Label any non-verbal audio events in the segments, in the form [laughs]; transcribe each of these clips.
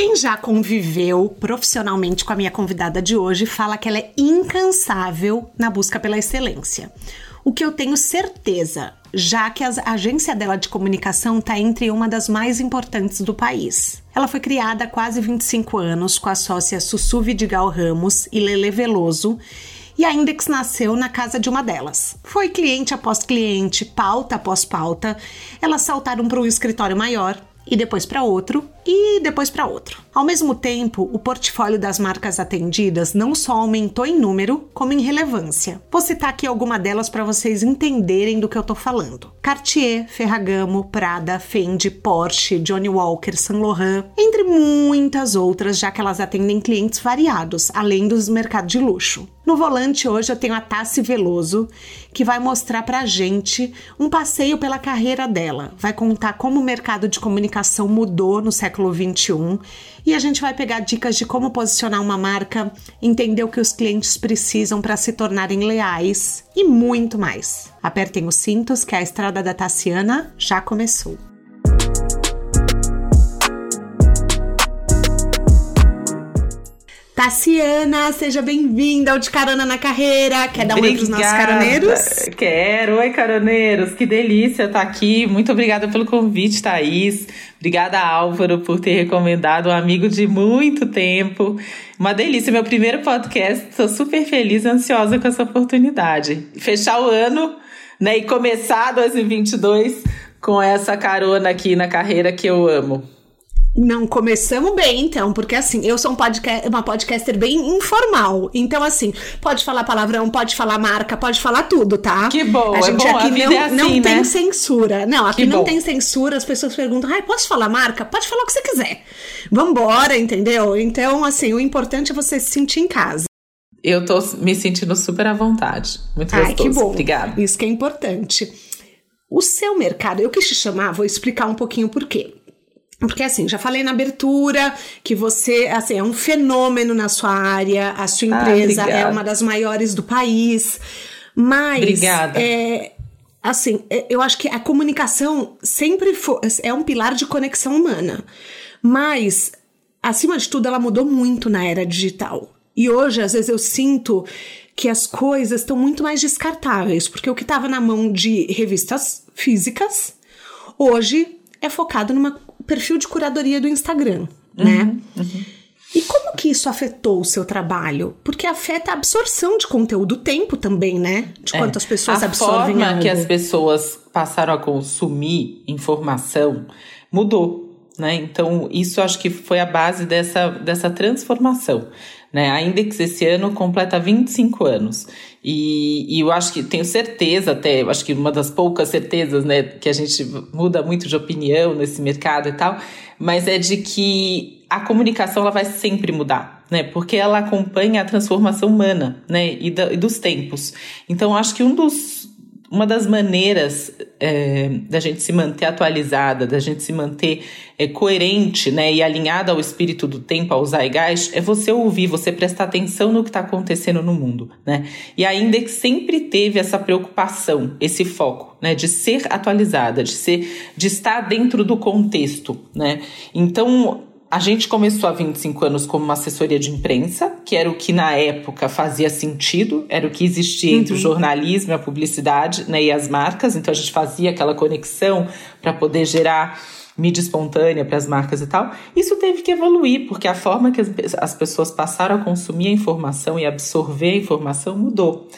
Quem já conviveu profissionalmente com a minha convidada de hoje fala que ela é incansável na busca pela excelência. O que eu tenho certeza, já que a agência dela de comunicação está entre uma das mais importantes do país. Ela foi criada há quase 25 anos com a sócia Sussu Vidigal Ramos e Lele Veloso e a Index nasceu na casa de uma delas. Foi cliente após cliente, pauta após pauta. Elas saltaram para um escritório maior e depois para outro e depois para outro. Ao mesmo tempo, o portfólio das marcas atendidas não só aumentou em número, como em relevância. Vou citar aqui alguma delas para vocês entenderem do que eu tô falando. Cartier, Ferragamo, Prada, Fendi, Porsche, Johnny Walker, Saint Laurent, entre muitas outras, já que elas atendem clientes variados, além dos mercados de luxo. No volante hoje eu tenho a Tassi Veloso, que vai mostrar pra gente um passeio pela carreira dela. Vai contar como o mercado de comunicação mudou no século 21 e a gente vai pegar dicas de como posicionar uma marca, entender o que os clientes precisam para se tornarem leais e muito mais. Apertem os cintos que a estrada da Tassiana já começou. Tassiana, seja bem-vinda ao De Carona na Carreira. Quer dar um oi pros nossos caroneiros? Quero. Oi, caroneiros. Que delícia estar aqui. Muito obrigada pelo convite, Thaís. Obrigada, Álvaro, por ter recomendado um amigo de muito tempo. Uma delícia, meu primeiro podcast. Estou super feliz e ansiosa com essa oportunidade. Fechar o ano né, e começar 2022 com essa carona aqui na carreira que eu amo. Não começamos bem, então, porque assim, eu sou um podcast, uma podcaster bem informal. Então, assim, pode falar palavrão, pode falar marca, pode falar tudo, tá? Que bom, a é gente bom, aqui não, é assim, não né? tem censura. Não, aqui Que não bom. tem censura. As pessoas perguntam, ai, posso falar marca? Pode falar o que você quiser. Vambora, entendeu? Então, assim, o importante é você se sentir em casa. Eu tô me sentindo super à vontade. Muito Ai, gostoso. que bom. Obrigada. Isso que é importante. O seu mercado, eu quis te chamar, vou explicar um pouquinho por quê. Porque assim, já falei na abertura que você, assim, é um fenômeno na sua área, a sua Ah, empresa é obrigada. uma das maiores do país. Mas Obrigada. é assim, é, eu acho que a comunicação sempre foi, é um pilar de conexão humana. Mas acima de tudo, ela mudou muito na era digital. E hoje, às vezes, eu sinto que as coisas estão muito mais descartáveis, porque o que estava na mão de revistas físicas, hoje é focado numa perfil de curadoria do Instagram, né? E como que isso afetou o seu trabalho? Porque afeta a absorção de conteúdo, o tempo também, né? De quantas pessoas É. a absorvem forma algo. que as pessoas passaram a consumir informação mudou, né? Então isso acho que foi a base dessa, dessa transformação. Né? A Index esse ano completa 25 anos. E, e eu acho que tenho certeza, até, eu acho que uma das poucas certezas, né, que a gente muda muito de opinião nesse mercado e tal, mas é de que a comunicação ela vai sempre mudar, né? Porque ela acompanha a transformação humana, né? E, da- e dos tempos. Então, acho que um dos, uma das maneiras é, da gente se manter atualizada, da gente se manter é, coerente, né? E alinhada ao espírito do tempo, ao zeitgeist, é você ouvir, você prestar atenção no que está acontecendo no mundo, né? E a Index sempre teve essa preocupação, esse foco, né? De ser atualizada, de ser, de estar dentro do contexto, né? Então a gente começou há 25 anos como uma assessoria de imprensa, que era o que na época fazia sentido, era o que existia entre o jornalismo, a publicidade né, e as marcas. Então a gente fazia aquela conexão para poder gerar mídia espontânea para as marcas e tal. Isso teve que evoluir, porque a forma que as, as pessoas passaram a consumir a informação e absorver a informação mudou.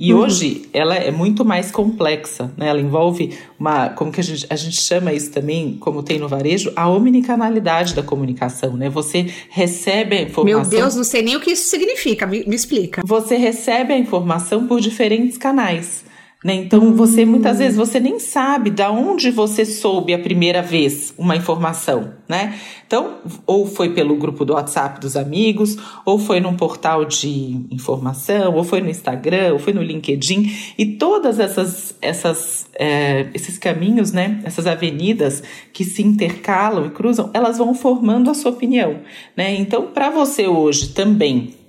E hoje ela é muito mais complexa, né? Ela envolve uma, como que a gente, a gente chama isso também, como tem no varejo, a omnicanalidade da comunicação, né? Você recebe a informação. Meu Deus, não sei nem o que isso significa. Me, me explica. Você recebe a informação por diferentes canais. Né? Então você muitas vezes você nem sabe da onde você soube a primeira vez uma informação, né? Então, ou foi pelo grupo do WhatsApp dos amigos, ou foi num portal de informação, ou foi no Instagram, ou foi no LinkedIn, e todas essas, essas é, esses caminhos, né? Essas avenidas que se intercalam e cruzam, elas vão formando a sua opinião, né? Então, para você hoje também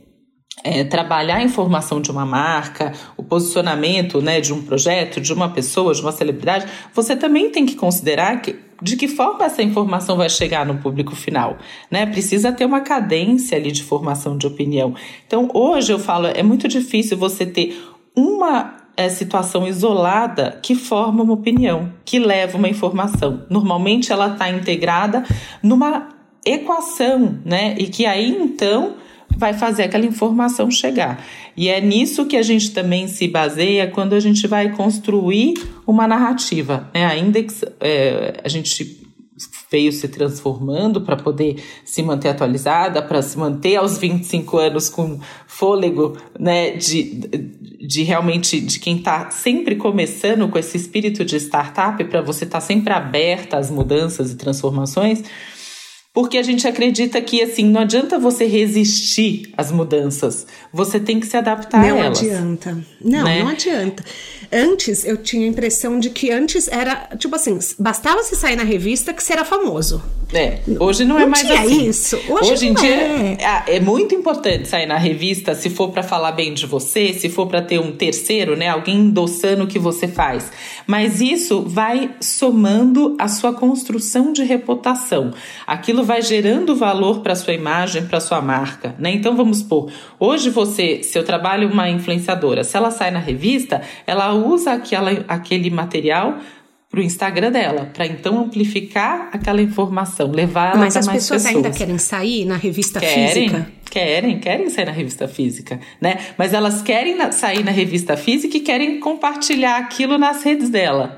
é, trabalhar a informação de uma marca, o posicionamento né, de um projeto, de uma pessoa, de uma celebridade, você também tem que considerar que, de que forma essa informação vai chegar no público final. Né? Precisa ter uma cadência ali de formação de opinião. Então, hoje eu falo, é muito difícil você ter uma é, situação isolada que forma uma opinião, que leva uma informação. Normalmente ela está integrada numa equação, né? E que aí então vai fazer aquela informação chegar. E é nisso que a gente também se baseia quando a gente vai construir uma narrativa. Né? A Index, é, a gente veio se transformando para poder se manter atualizada, para se manter aos 25 anos com fôlego, né, de, de realmente de quem está sempre começando com esse espírito de startup, para você estar tá sempre aberta às mudanças e transformações. Porque a gente acredita que, assim, não adianta você resistir às mudanças. Você tem que se adaptar não a elas. Não adianta. Não, né? não adianta. Antes, eu tinha a impressão de que antes era, tipo assim, bastava se sair na revista que você era famoso. É, hoje não, é não é mais assim. isso. Hoje, hoje em dia é. é. muito importante sair na revista se for para falar bem de você, se for para ter um terceiro, né, alguém endossando o que você faz. Mas isso vai somando a sua construção de reputação. Aquilo aquilo vai gerando valor para sua imagem, para sua marca, né? Então vamos supor, hoje você, se eu trabalho uma influenciadora, se ela sai na revista, ela usa aquela, aquele material para o Instagram dela, para então amplificar aquela informação, levar ela Mas as mais pessoas, pessoas ainda querem sair na revista querem, física? Querem, querem sair na revista física, né? Mas elas querem sair na revista física e querem compartilhar aquilo nas redes dela.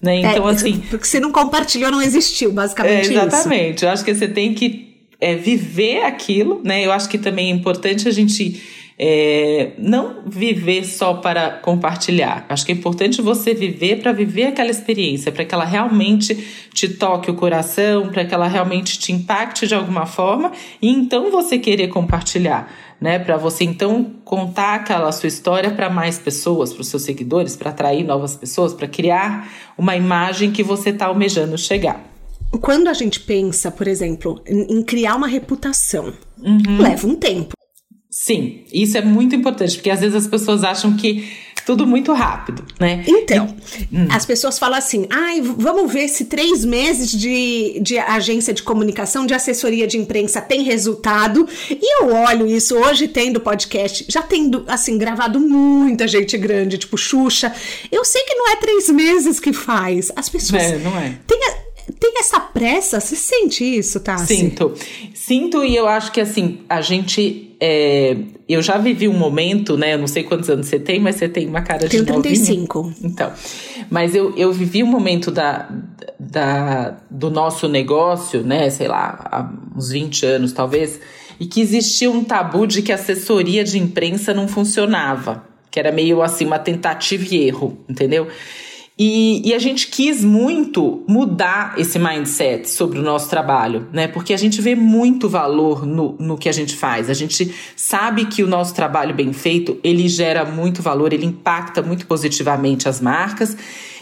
Né? É, então, é, assim. Porque se não compartilhou, não existiu, basicamente. É, exatamente. Isso. Eu acho que você tem que é, viver aquilo, né? Eu acho que também é importante a gente é, não viver só para compartilhar. Acho que é importante você viver para viver aquela experiência, para que ela realmente te toque o coração, para que ela realmente te impacte de alguma forma e então você querer compartilhar né? Para você então contar aquela sua história para mais pessoas, para os seus seguidores, para atrair novas pessoas, para criar uma imagem que você está almejando chegar. Quando a gente pensa, por exemplo, em, criar uma reputação, uhum. leva um tempo. Sim, isso é muito importante, porque às vezes as pessoas acham que tudo muito rápido, né? Então, e, hum. as pessoas falam assim: ai, vamos ver se três meses de, de agência de comunicação, de assessoria de imprensa tem resultado. E eu olho isso hoje, tendo podcast, já tendo, assim, gravado muita gente grande, tipo Xuxa. Eu sei que não é três meses que faz. As pessoas. É, não é. Tem, tem essa pressa? Você sente isso, tá? Sinto. Sinto e eu acho que assim, a gente. É, eu já vivi um momento, né? Eu não sei quantos anos você tem, mas você tem uma cara Tenho de Tenho 35. Novinha. Então. Mas eu, eu vivi um momento da, da, do nosso negócio, né? Sei lá, há uns 20 anos talvez, e que existia um tabu de que a assessoria de imprensa não funcionava. Que era meio assim, uma tentativa e erro, entendeu? E, e, a gente quis muito mudar esse mindset sobre o nosso trabalho, né? Porque a gente vê muito valor no, no que a gente faz. A gente sabe que o nosso trabalho bem feito, ele gera muito valor, ele impacta muito positivamente as marcas.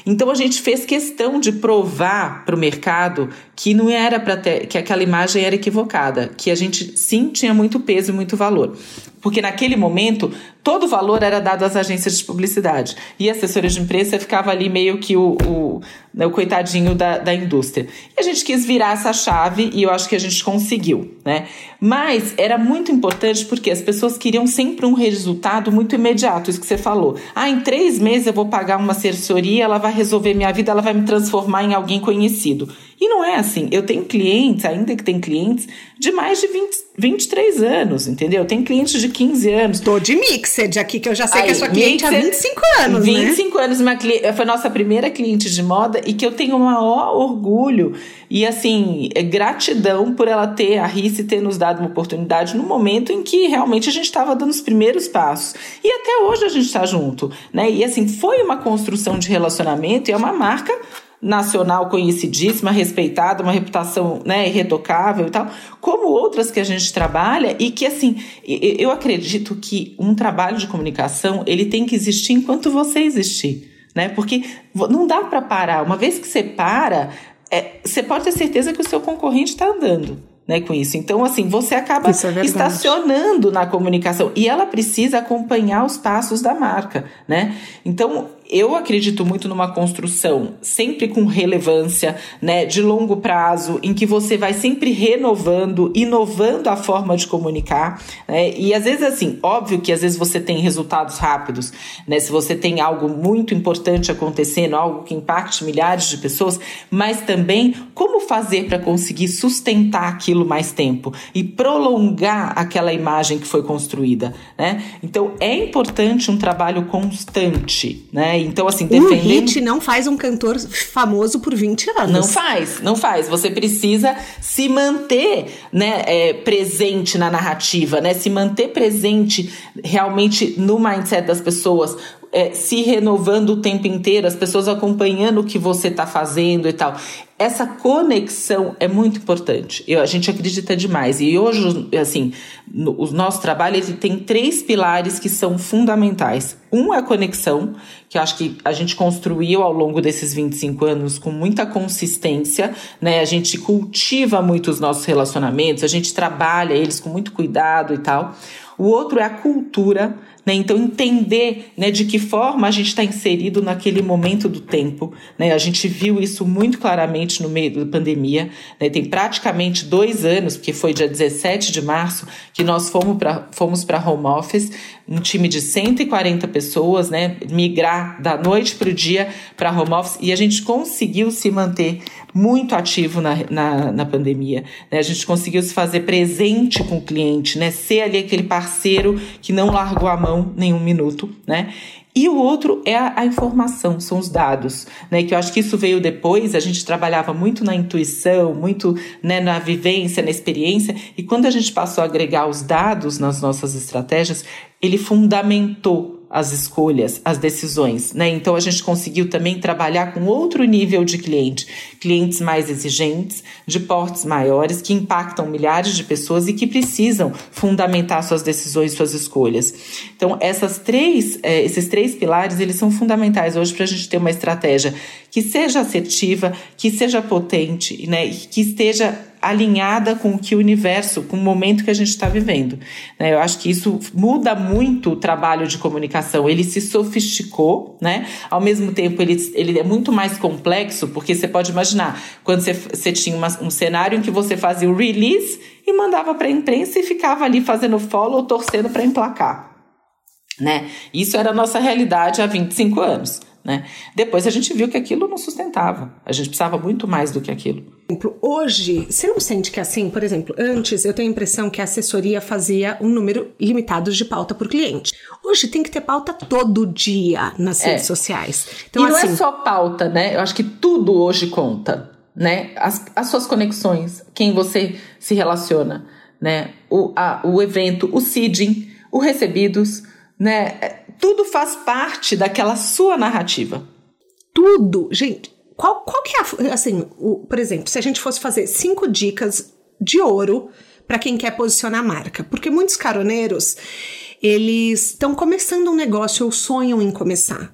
Então a gente fez questão de provar para o mercado que não era para que aquela imagem era equivocada, que a gente sim tinha muito peso e muito valor. Porque naquele momento, todo o valor era dado às agências de publicidade. E a assessoria de imprensa ficava ali meio que o, o, né, o coitadinho da, da indústria. E a gente quis virar essa chave e eu acho que a gente conseguiu, né? Mas era muito importante porque as pessoas queriam sempre um resultado muito imediato, isso que você falou. Ah, em três meses eu vou pagar uma assessoria, ela vai resolver minha vida, ela vai me transformar em alguém conhecido. E não é assim. Eu tenho clientes, ainda que tem clientes, de mais de 20, 23 anos, entendeu? Tem clientes de 15 anos. Tô de Mixed aqui, que eu já sei Aí, que é sua cliente mixed, há 25 anos, 25 né? anos, uma, foi nossa primeira cliente de moda e que eu tenho o maior orgulho e, assim, é gratidão por ela ter, a Rice ter nos dado uma oportunidade no momento em que realmente a gente estava dando os primeiros passos. E até hoje a gente está junto, né? E, assim, foi uma construção de relacionamento e é uma marca nacional conhecidíssima, respeitada, uma reputação né, irretocável e tal, como outras que a gente trabalha e que, assim, eu acredito que um trabalho de comunicação, ele tem que existir enquanto você existir, né? Porque não dá para parar. Uma vez que você para, é, você pode ter certeza que o seu concorrente está andando né, com isso. Então, assim, você acaba é estacionando na comunicação e ela precisa acompanhar os passos da marca, né? Então, eu acredito muito numa construção sempre com relevância, né, de longo prazo, em que você vai sempre renovando, inovando a forma de comunicar, né? E às vezes assim, óbvio que às vezes você tem resultados rápidos, né? Se você tem algo muito importante acontecendo, algo que impacte milhares de pessoas, mas também como fazer para conseguir sustentar aquilo mais tempo e prolongar aquela imagem que foi construída, né? Então é importante um trabalho constante, né? Então, assim, defendendo... Um hit não faz um cantor famoso por 20 anos. Não faz, não faz. Você precisa se manter né, é, presente na narrativa, né? Se manter presente realmente no mindset das pessoas. É, se renovando o tempo inteiro, as pessoas acompanhando o que você está fazendo e tal essa conexão é muito importante. Eu, a gente acredita demais. E hoje, assim, no, o nosso trabalho ele tem três pilares que são fundamentais. Um é a conexão, que eu acho que a gente construiu ao longo desses 25 anos com muita consistência, né? A gente cultiva muito os nossos relacionamentos, a gente trabalha eles com muito cuidado e tal. O outro é a cultura, né? Então, entender né, de que forma a gente está inserido naquele momento do tempo. Né? A gente viu isso muito claramente no meio da pandemia. Né? Tem praticamente dois anos, porque foi dia 17 de março, que nós fomos para fomos home office, um time de 140 pessoas, né? migrar da noite para o dia para home office, e a gente conseguiu se manter muito ativo na, na, na pandemia. Né? A gente conseguiu se fazer presente com o cliente, né? ser ali aquele parceiro que não largou a mão nenhum minuto. Né? E o outro é a, a, informação, são os dados, né? Que eu acho que isso veio depois, a gente trabalhava muito na intuição, muito né, na vivência, na experiência, e quando a gente passou a agregar os dados nas nossas estratégias, ele fundamentou as escolhas, as decisões, né? Então a gente conseguiu também trabalhar com outro nível de cliente, clientes mais exigentes, de portes maiores, que impactam milhares de pessoas e que precisam fundamentar suas decisões, suas escolhas. Então essas três, é, esses três pilares, eles são fundamentais hoje para a gente ter uma estratégia que seja assertiva, que seja potente, né? Que esteja alinhada com o que o universo, com o momento que a gente está vivendo. Né? Eu acho que isso muda muito o trabalho de comunicação. Ele se sofisticou, né? Ao mesmo tempo, ele, ele é muito mais complexo, porque você pode imaginar, quando você, você tinha uma, um cenário em que você fazia o release e mandava para a imprensa e ficava ali fazendo follow, torcendo para emplacar. Né? Isso era a nossa realidade há 25 anos. Né? Depois a gente viu que aquilo não sustentava. A gente precisava muito mais do que aquilo. Hoje, você não sente que assim, por exemplo, antes eu tenho a impressão que a assessoria fazia um número limitado de pauta por cliente. Hoje tem que ter pauta todo dia nas é. redes sociais. Então, e não é assim, é só pauta, né? Eu acho que tudo hoje conta, né? As, as suas conexões, quem você se relaciona, né? O, a, o evento, o seeding, o recebidos, né? Tudo faz parte daquela sua narrativa. Tudo, gente. Qual, qual que é a, assim, o, por exemplo, se a gente fosse fazer cinco dicas de ouro para quem quer posicionar a marca, porque muitos caroneiros eles estão começando um negócio ou sonham em começar.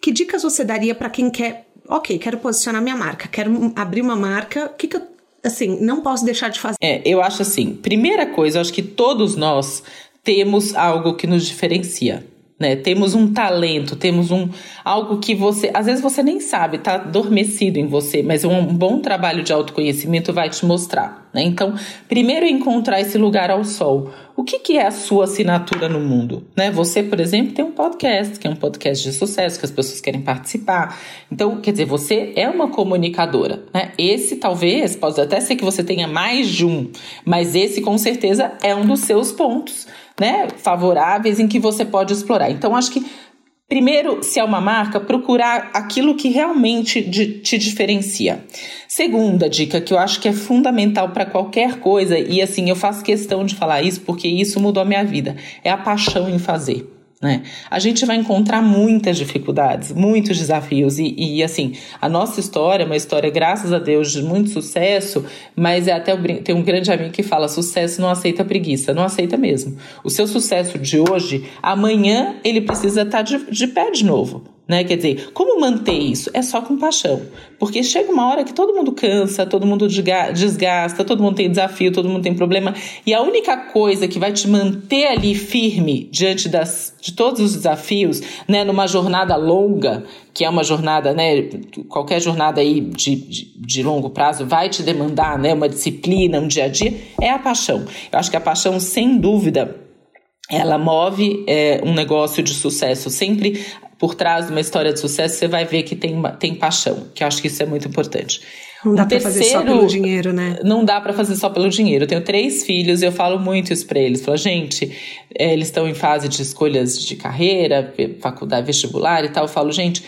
Que dicas você daria para quem quer, ok, quero posicionar minha marca, quero abrir uma marca, o que, que eu assim, não posso deixar de fazer? É, eu acho assim, primeira coisa, eu acho que todos nós temos algo que nos diferencia né? Temos um talento, temos um algo que você, às vezes você nem sabe, tá adormecido em você, mas um bom trabalho de autoconhecimento vai te mostrar, Né? Então, primeiro encontrar esse lugar ao sol. O que, que é a sua assinatura no mundo? Né? Você, por exemplo, tem um podcast, que é um podcast de sucesso, que as pessoas querem participar. Então, quer dizer, você é uma comunicadora. Né? Esse talvez, pode até ser que você tenha mais de um, mas esse com certeza é um dos seus pontos né, favoráveis em que você pode explorar. Então, acho que Primeiro, se é uma marca, procurar aquilo que realmente te diferencia. Segunda dica, que eu acho que é fundamental para qualquer coisa, e assim, eu faço questão de falar isso porque isso mudou a minha vida, é a paixão em fazer. Né? A gente vai encontrar muitas dificuldades, muitos desafios, e, e, assim, a nossa história é uma história, graças a Deus, de muito sucesso, mas é até tem um grande amigo que fala: sucesso não aceita preguiça, não aceita mesmo. O seu sucesso de hoje, amanhã ele precisa estar de, de pé de novo. Né? Quer dizer, como manter isso? É só com paixão. Porque chega uma hora que todo mundo cansa, todo mundo desgasta, todo mundo tem desafio, todo mundo tem problema. E a única coisa que vai te manter ali firme diante das, de todos os desafios, né? numa jornada longa, que é uma jornada, né? Qualquer jornada aí de, de, de longo prazo vai te demandar né? uma disciplina, um dia a dia, é a paixão. Eu acho que a paixão, sem dúvida, ela move é, um negócio de sucesso. Sempre por trás de uma história de sucesso, você vai ver que tem, tem paixão, que eu acho que isso é muito importante. Não dá para fazer só pelo dinheiro, né? Não dá para fazer só pelo dinheiro. Eu tenho três filhos e eu falo muito isso para eles. Falo, gente, é, eles estão em fase de escolhas de carreira, faculdade, vestibular e tal. Eu falo, gente,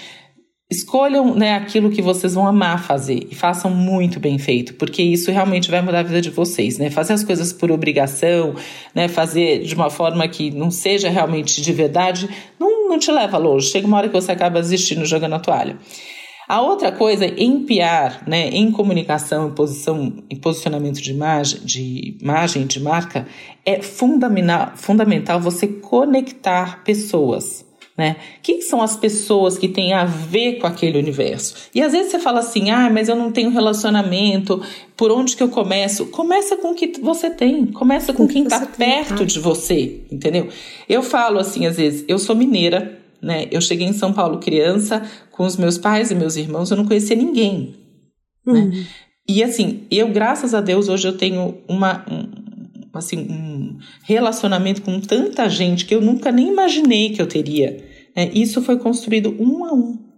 escolham né, aquilo que vocês vão amar fazer e façam muito bem feito, porque isso realmente vai mudar a vida de vocês, né? Fazer as coisas por obrigação, né? Fazer de uma forma que não seja realmente de verdade, não, não te leva longe. Chega uma hora que você acaba desistindo, jogando a toalha. A outra coisa, em PR, né, em comunicação, em, posição, em posicionamento de imagem, de imagem, de marca, é fundamental, fundamental você conectar pessoas. Né? Quem são as pessoas que têm a ver com aquele universo? E às vezes você fala assim: ah, mas eu não tenho relacionamento, por onde que eu começo? Começa com o que você tem, começa com, quem está perto tem. de você, entendeu? Eu falo assim, às vezes, eu sou mineira, né? Eu cheguei em São Paulo criança, com os meus pais e meus irmãos, eu não conhecia ninguém, né? uhum. né? E assim, eu, graças a Deus, hoje eu tenho uma, um, assim, um relacionamento com tanta gente que eu nunca nem imaginei que eu teria. É, isso foi construído um a um.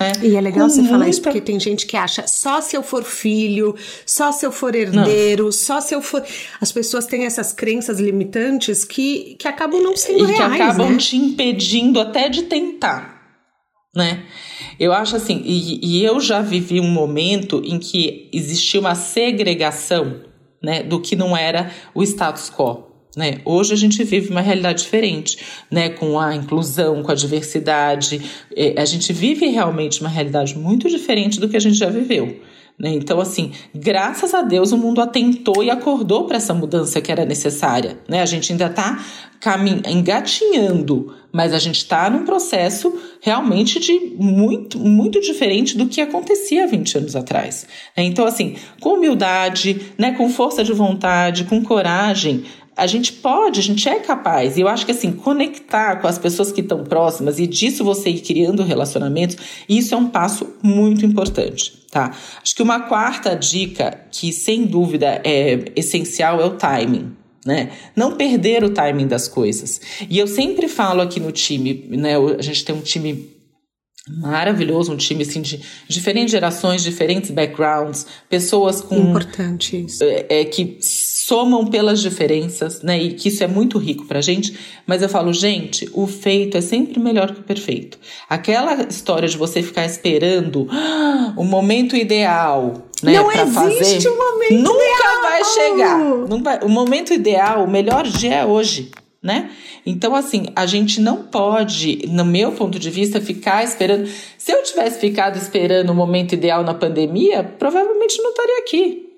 É, e é legal você muita... falar isso porque tem gente que acha só se eu for filho, só se eu for herdeiro, não. só se eu for. As pessoas têm essas crenças limitantes que, que acabam não sendo e reais. E que acabam né? te impedindo até de tentar. Né? Eu acho assim, e, e eu já vivi um momento em que existia uma segregação né, do que não era o status quo. Né? Hoje a gente vive uma realidade diferente, né? com a inclusão, com a diversidade. É, a gente vive realmente uma realidade muito diferente do que a gente já viveu. Né? Então, assim, graças a Deus o mundo atentou e acordou para essa mudança que era necessária. Né? A gente ainda está engatinhando, mas a gente está num processo realmente de muito, muito diferente do que acontecia 20 anos atrás. Né? Então, assim, com humildade, né, com força de vontade, com coragem, a gente pode, a gente é capaz. E eu acho que assim, conectar com as pessoas que estão próximas e disso você ir criando relacionamentos, isso é um passo muito importante, tá? Acho que uma quarta dica que sem dúvida é essencial é o timing. Né? Não perder o timing das coisas. E eu sempre falo aqui no time, né? A gente tem um time maravilhoso, um time assim de diferentes gerações, diferentes backgrounds, pessoas com importante isso. É, é, que somam pelas diferenças, né? E que isso é muito rico pra gente. Mas eu falo, gente, o feito é sempre melhor que o perfeito. Aquela história de você ficar esperando ah, o momento ideal, né? Não existe fazer, um momento nunca ideal. vai chegar. Nunca, o momento ideal, o melhor dia é hoje né? Então, assim, a gente não pode, no meu ponto de vista, ficar esperando. Se eu tivesse ficado esperando o momento ideal na pandemia, provavelmente não estaria aqui.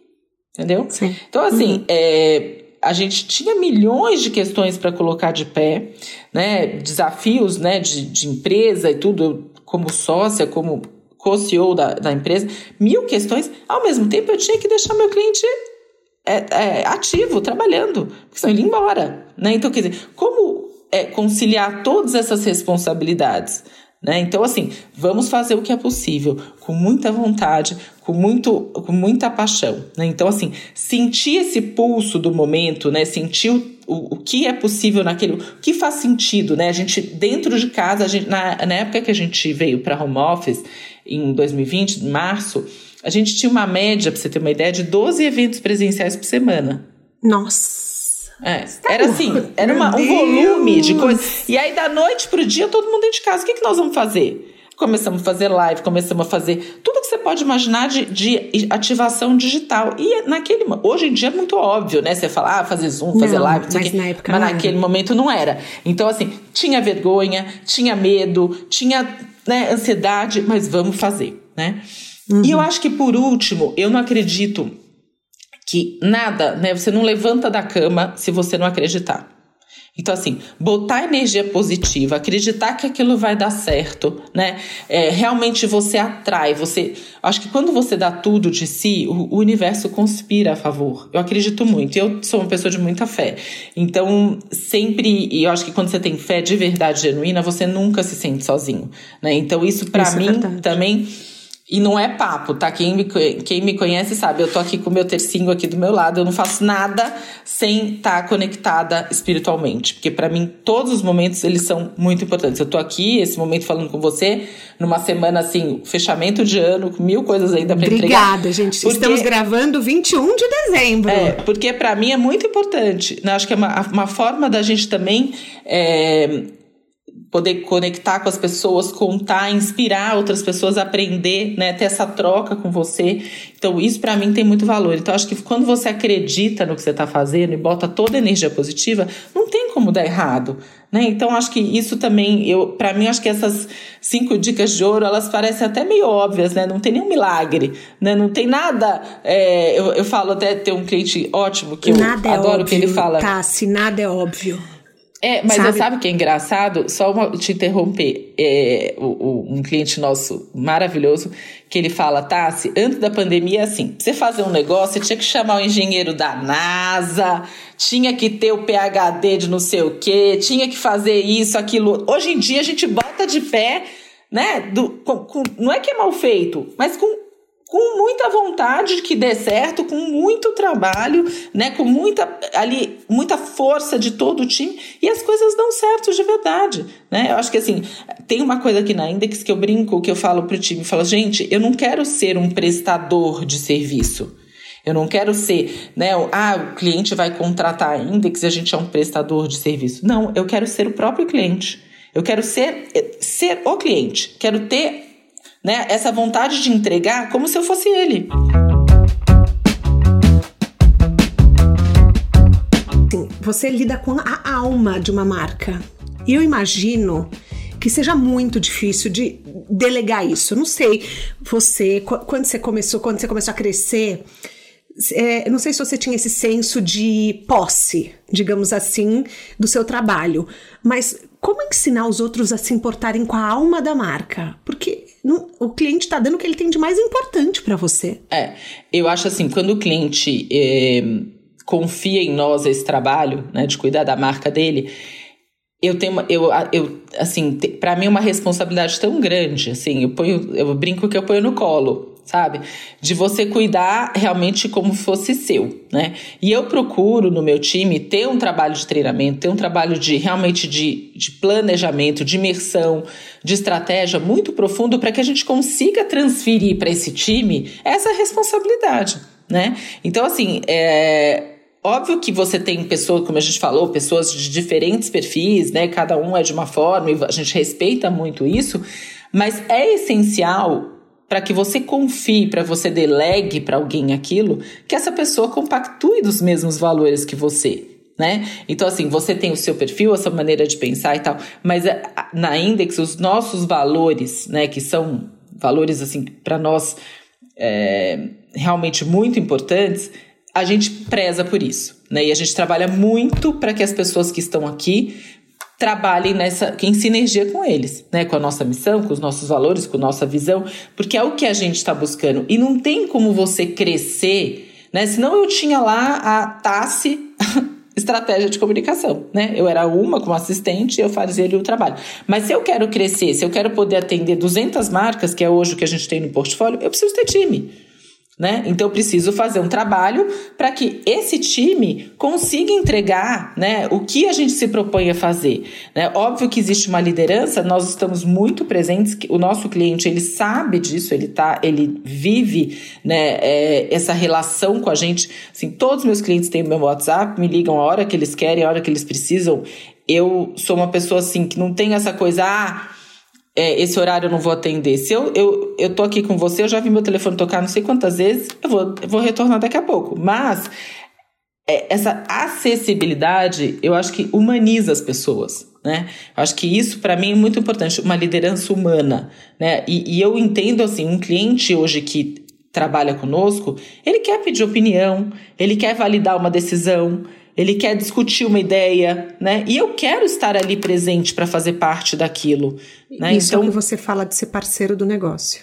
Entendeu? Sim. Então, assim, uhum. é, a gente tinha milhões de questões para colocar de pé, né? Desafios né? De, de empresa e tudo, eu, como sócia, como co-CEO da, da empresa, mil questões. Ao mesmo tempo, eu tinha que deixar meu cliente é, é, ativo, trabalhando, porque senão ele ia embora. Né? Então, quer dizer, como é, conciliar todas essas responsabilidades? Né? Então, assim, vamos fazer o que é possível, com muita vontade, com muito, com muita paixão. Né? Então, assim, sentir esse pulso do momento, né? sentir o, o, o, que é possível naquele. O que faz sentido, né? A gente, dentro de casa, gente, na, na época que a gente veio para home office, em 2020, em março, a gente tinha uma média, para você ter uma ideia, de 12 eventos presenciais por semana. Nossa! É, tá era assim, era uma, um volume de coisas. E aí, da noite pro dia, todo mundo dentro de casa. O que, que nós vamos fazer? Começamos a fazer live, começamos a fazer tudo que você pode imaginar de, de ativação digital. E naquele hoje em dia é muito óbvio, né? Você fala, ah, fazer Zoom, fazer não, live, mas, na época mas naquele era. momento não era. Então, assim, tinha vergonha, tinha medo, tinha né, ansiedade, mas vamos fazer, né? Uhum. E eu acho que, por último, eu não acredito que nada, né? Você não levanta da cama se você não acreditar. Então, assim, botar energia positiva, acreditar que aquilo vai dar certo, né? É, realmente você atrai, você. Acho que quando você dá tudo de si, o, o universo conspira a favor. Eu acredito muito. Eu sou uma pessoa de muita fé. Então, sempre. E eu acho que quando você tem fé de verdade genuína, você nunca se sente sozinho, né? Então, isso para é mim é também e não é papo, tá? Quem me, quem me conhece sabe, eu tô aqui com o meu tercinho aqui do meu lado, eu não faço nada sem estar tá conectada espiritualmente. Porque para mim, todos os momentos, eles são muito importantes. Eu tô aqui, esse momento falando com você, numa semana assim, fechamento de ano, com mil coisas ainda pra Obrigada, entregar. Obrigada, gente. Porque, Estamos gravando 21 de dezembro. É, porque para mim é muito importante. Né? Acho que é uma, uma forma da gente também... É, poder conectar com as pessoas, contar, inspirar outras pessoas a aprender, né, ter essa troca com você. Então, isso para mim tem muito valor. Então, acho que quando você acredita no que você está fazendo e bota toda a energia positiva, não tem como dar errado. Né? Então, acho que isso também, eu, para mim, acho que essas cinco dicas de ouro, elas parecem até meio óbvias, né? Não tem nenhum milagre, né? Não tem nada. É, eu, eu falo até ter um cliente ótimo que eu nada é adoro óbvio, que ele fala. Tá, se nada é óbvio. É, mas sabe? sabe o que é engraçado? Só uma, te interromper. É, o, o, um cliente nosso maravilhoso, que ele fala, Tassi, antes da pandemia, assim, pra você fazer um negócio, você tinha que chamar o engenheiro da NASA, tinha que ter o PHD de não sei o quê, tinha que fazer isso, aquilo. Hoje em dia a gente bota de pé, né? Do, com, com, não é que é mal feito, mas com com muita vontade de que dê certo, com muito trabalho, né, com muita ali muita força de todo o time e as coisas dão certo de verdade, né? Eu acho que assim, tem uma coisa aqui na Index que eu brinco, que eu falo pro time, falo, gente, eu não quero ser um prestador de serviço. Eu não quero ser, né, ah, o cliente vai contratar a Index e a gente é um prestador de serviço. Não, eu quero ser o próprio cliente. Eu quero ser ser o cliente. Quero ter né? Essa vontade de entregar como se eu fosse ele. Você lida com a alma de uma marca. E eu imagino que seja muito difícil de delegar isso. Não sei, você, quando você começou, quando você começou a crescer, é, não sei se você tinha esse senso de posse, digamos assim, do seu trabalho, mas como ensinar os outros a se importarem com a alma da marca? Porque o cliente está dando o que ele tem de mais importante para você. É, eu acho assim, quando o cliente é, confia em nós esse trabalho, né, de cuidar da marca dele, eu tenho eu, eu assim, para mim é uma responsabilidade tão grande, assim, eu ponho, eu brinco que eu ponho no colo sabe? De você cuidar realmente como fosse seu, né? E eu procuro no meu time ter um trabalho de treinamento, ter um trabalho de realmente de, de planejamento, de imersão, de estratégia muito profundo para que a gente consiga transferir para esse time essa responsabilidade, né? Então, assim, é, Óbvio que você tem pessoas, como a gente falou, pessoas de diferentes perfis, né? Cada um é de uma forma e a gente respeita muito isso, mas é essencial para que você confie, para você delegue para alguém aquilo, que essa pessoa compactue dos mesmos valores que você. Né? Então, assim, você tem o seu perfil, a sua maneira de pensar e tal, mas eh, na Index, os nossos valores, né, que são valores, assim, para nós é, realmente muito importantes, a gente preza por isso, né? E a gente trabalha muito para que as pessoas que estão aqui trabalhem nessa, em sinergia com eles, né? Com a nossa missão, com os nossos valores, com nossa visão, porque é o que a gente está buscando. E não tem como você crescer, né? Senão eu tinha lá a Tassi [laughs] estratégia de comunicação, né? Eu era uma como assistente e eu fazia ali o trabalho. Mas se eu quero crescer, se eu quero poder atender 200 marcas, que é hoje o que a gente tem no portfólio, eu preciso ter time. Né? Então eu preciso fazer um trabalho para que esse time consiga entregar né, o que a gente se propõe a fazer. Né? Óbvio que existe uma liderança, nós estamos muito presentes, o nosso cliente ele sabe disso, ele tá, ele vive né, é, essa relação com a gente. Assim, todos os meus clientes têm o meu WhatsApp, me ligam a hora que eles querem, a hora que eles precisam. Eu sou uma pessoa assim que não tem essa coisa, ah, é, esse horário eu não vou atender. Se eu, eu, eu tô aqui com você, eu já vi meu telefone tocar não sei quantas vezes, eu vou, eu vou retornar daqui a pouco. Mas é, essa acessibilidade, eu acho que humaniza as pessoas. Né? Eu acho que isso para mim é muito importante, uma liderança humana, né? E, e eu entendo assim, um cliente hoje que trabalha conosco, ele quer pedir opinião, ele quer validar uma decisão, ele quer discutir uma ideia, né? E eu quero estar ali presente para fazer parte daquilo. Né? Isso então, é o que você fala de ser parceiro do negócio.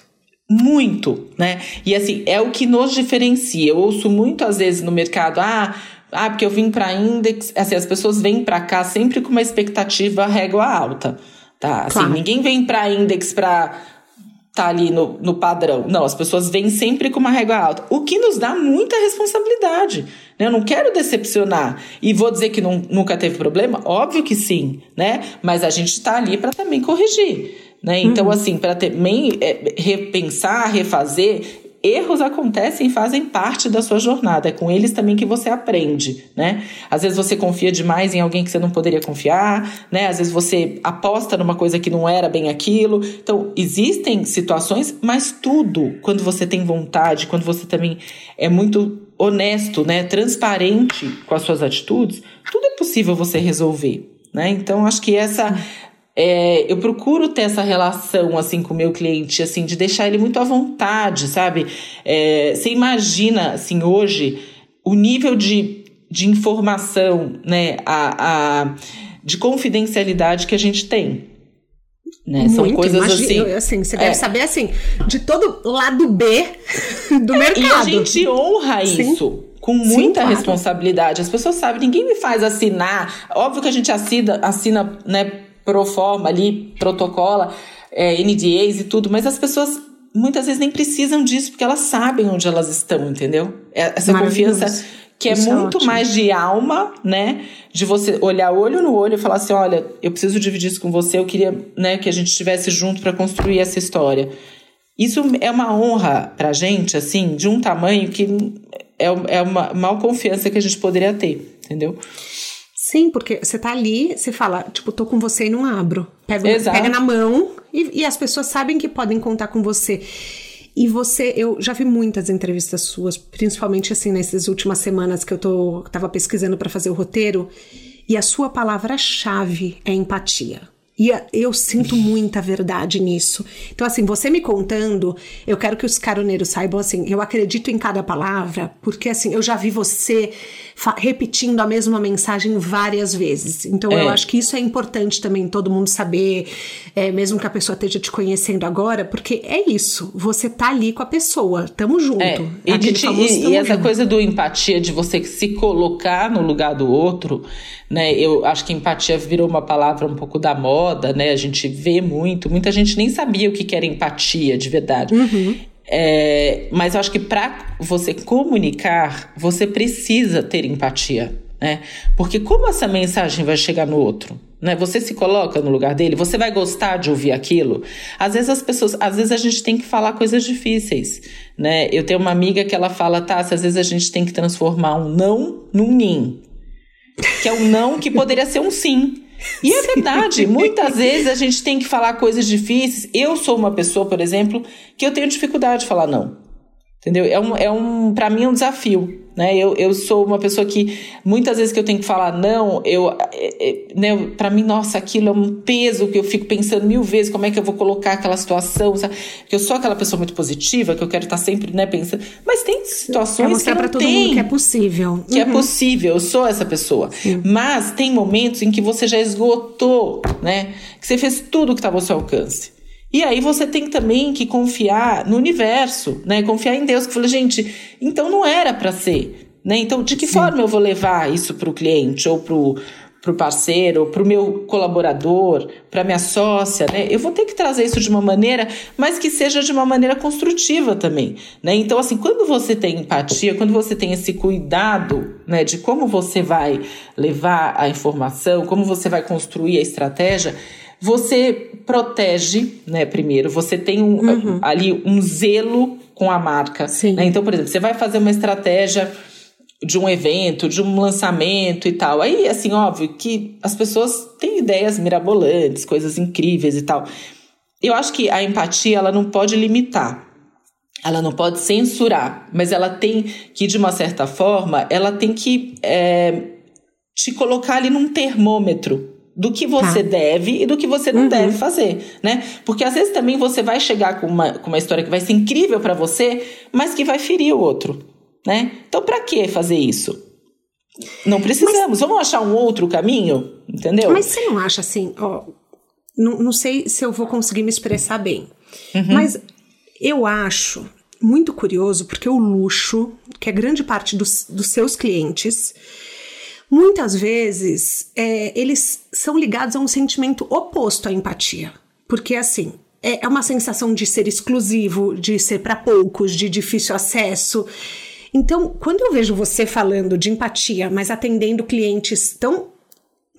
Muito, né? E assim, é o que nos diferencia. Eu ouço muito às vezes no mercado, ah, ah porque eu vim para Index, assim, as pessoas vêm para cá sempre com uma expectativa régua alta, tá? Assim, claro. ninguém vem para Index para tá ali no, no padrão. Não, as pessoas vêm sempre com uma régua alta, o que nos dá muita responsabilidade. Né? Eu não quero decepcionar e vou dizer que não, nunca teve problema? Óbvio que sim, né? Mas a gente está ali para também corrigir. Né? Então, uhum. assim, para também é, repensar, refazer, erros acontecem e fazem parte da sua jornada. É com eles também que você aprende, né? Às vezes você confia demais em alguém que você não poderia confiar, né? Às vezes você aposta numa coisa que não era bem aquilo. Então, existem situações, mas tudo, quando você tem vontade, quando você também é muito honesto, né, transparente com as suas atitudes, tudo é possível você resolver, né? Então, acho que essa é, eu procuro ter essa relação assim com o meu cliente, assim, de deixar ele muito à vontade, sabe? É, você imagina, assim, hoje, o nível de, de informação, né, a, a, de confidencialidade que a gente tem. Né? São coisas imagino, assim. assim você deve é. saber assim, de todo lado B [laughs] do é, mercado. E a gente honra Sim. isso com muita Sim, claro. responsabilidade. As pessoas sabem, ninguém me faz assinar. Óbvio que a gente assina, assina né, pro forma ali, protocola, é, NDAs e tudo, mas as pessoas muitas vezes nem precisam disso, porque elas sabem onde elas estão, entendeu? É, essa confiança que é Isso é muito é mais de alma, né? De você olhar olho no olho e falar assim, olha, eu preciso dividir isso com você, eu queria, né, que a gente estivesse junto para construir essa história. Isso é uma honra pra gente, assim, de um tamanho que é, é uma mal confiança que a gente poderia ter, entendeu? Sim, porque você tá ali, você fala, tipo, tô com você e não abro. Pega, pega na mão e, e as pessoas sabem que podem contar com você. E você, eu já vi muitas entrevistas suas, principalmente assim nessas últimas semanas que eu tô, tava pesquisando para fazer o roteiro, e a sua palavra-chave é empatia. E eu sinto muita verdade nisso. Então, assim, você me contando, eu quero que os caroneiros saibam, assim, eu acredito em cada palavra, porque, assim, eu já vi você repetindo a mesma mensagem várias vezes. Então, é. eu acho que isso é importante também todo mundo saber, é, mesmo que a pessoa esteja te conhecendo agora, porque é isso, você tá ali com a pessoa, tamo junto. É. E, te, e, e essa coisa do empatia, de você se colocar no lugar do outro, né? Eu acho que empatia virou uma palavra um pouco da moda, né? A gente vê muito, muita gente nem sabia o que era empatia de verdade. Uhum. É, mas eu acho que para você comunicar, você precisa ter empatia, né? Porque como essa mensagem vai chegar no outro? Né? Você se coloca no lugar dele, você vai gostar de ouvir aquilo. Às vezes as pessoas, às vezes a gente tem que falar coisas difíceis, né? Eu tenho uma amiga que ela fala, tá, às vezes a gente tem que transformar um não num nim que é um não que poderia ser um sim. E é verdade, muitas vezes a gente tem que falar coisas difíceis. Eu sou uma pessoa, por exemplo, que eu tenho dificuldade de falar não. Entendeu? É um, é um para mim é um desafio. Né? Eu, eu sou uma pessoa que muitas vezes que eu tenho que falar não, eu, é, é, né, para mim, nossa, aquilo é um peso que eu fico pensando mil vezes como é que eu vou colocar aquela situação, sabe? Porque eu sou aquela pessoa muito positiva, que eu quero estar sempre, né, pensando. Mas tem situações mostrar que não todo tem, mundo que é possível. Que é uhum. é possível, eu sou essa pessoa. Sim. Mas tem momentos em que você já esgotou, né? Que você fez tudo que estava ao seu alcance. E aí você tem também que confiar no universo, né? Confiar em Deus, que fala, gente, então não era para ser, né? Então, de que Sim. forma eu vou levar isso para o cliente ou para o parceiro, para o meu colaborador, para minha sócia, né? Eu vou ter que trazer isso de uma maneira, mas que seja de uma maneira construtiva também, né? Então, assim, quando você tem empatia, quando você tem esse cuidado, né, de como você vai levar a informação, como você vai construir a estratégia, você protege, né? Primeiro, você tem um, uhum. ali um zelo com a marca. Né? Então, por exemplo, você vai fazer uma estratégia de um evento, de um lançamento e tal. Aí, assim, óbvio que as pessoas têm ideias mirabolantes, coisas incríveis e tal. Eu acho que a empatia, ela não pode limitar. Ela não pode censurar, mas ela tem que, de uma certa forma, ela tem que é, te colocar ali num termômetro do que você tá. deve e do que você não uhum. deve fazer, né? Porque às vezes também você vai chegar com uma, com uma história que vai ser incrível para você, mas que vai ferir o outro né? Então, para que fazer isso? Não precisamos. Mas, Vamos achar um outro caminho, entendeu? Mas você não acha assim, ó, não, não sei se eu vou conseguir me expressar bem, uhum. mas eu acho muito curioso porque o luxo, que é grande parte dos, dos seus clientes, muitas vezes é, eles são ligados a um sentimento oposto à empatia. Porque assim, é, é uma sensação de ser exclusivo, de ser para poucos, de difícil acesso. Então, quando eu vejo você falando de empatia, mas atendendo clientes tão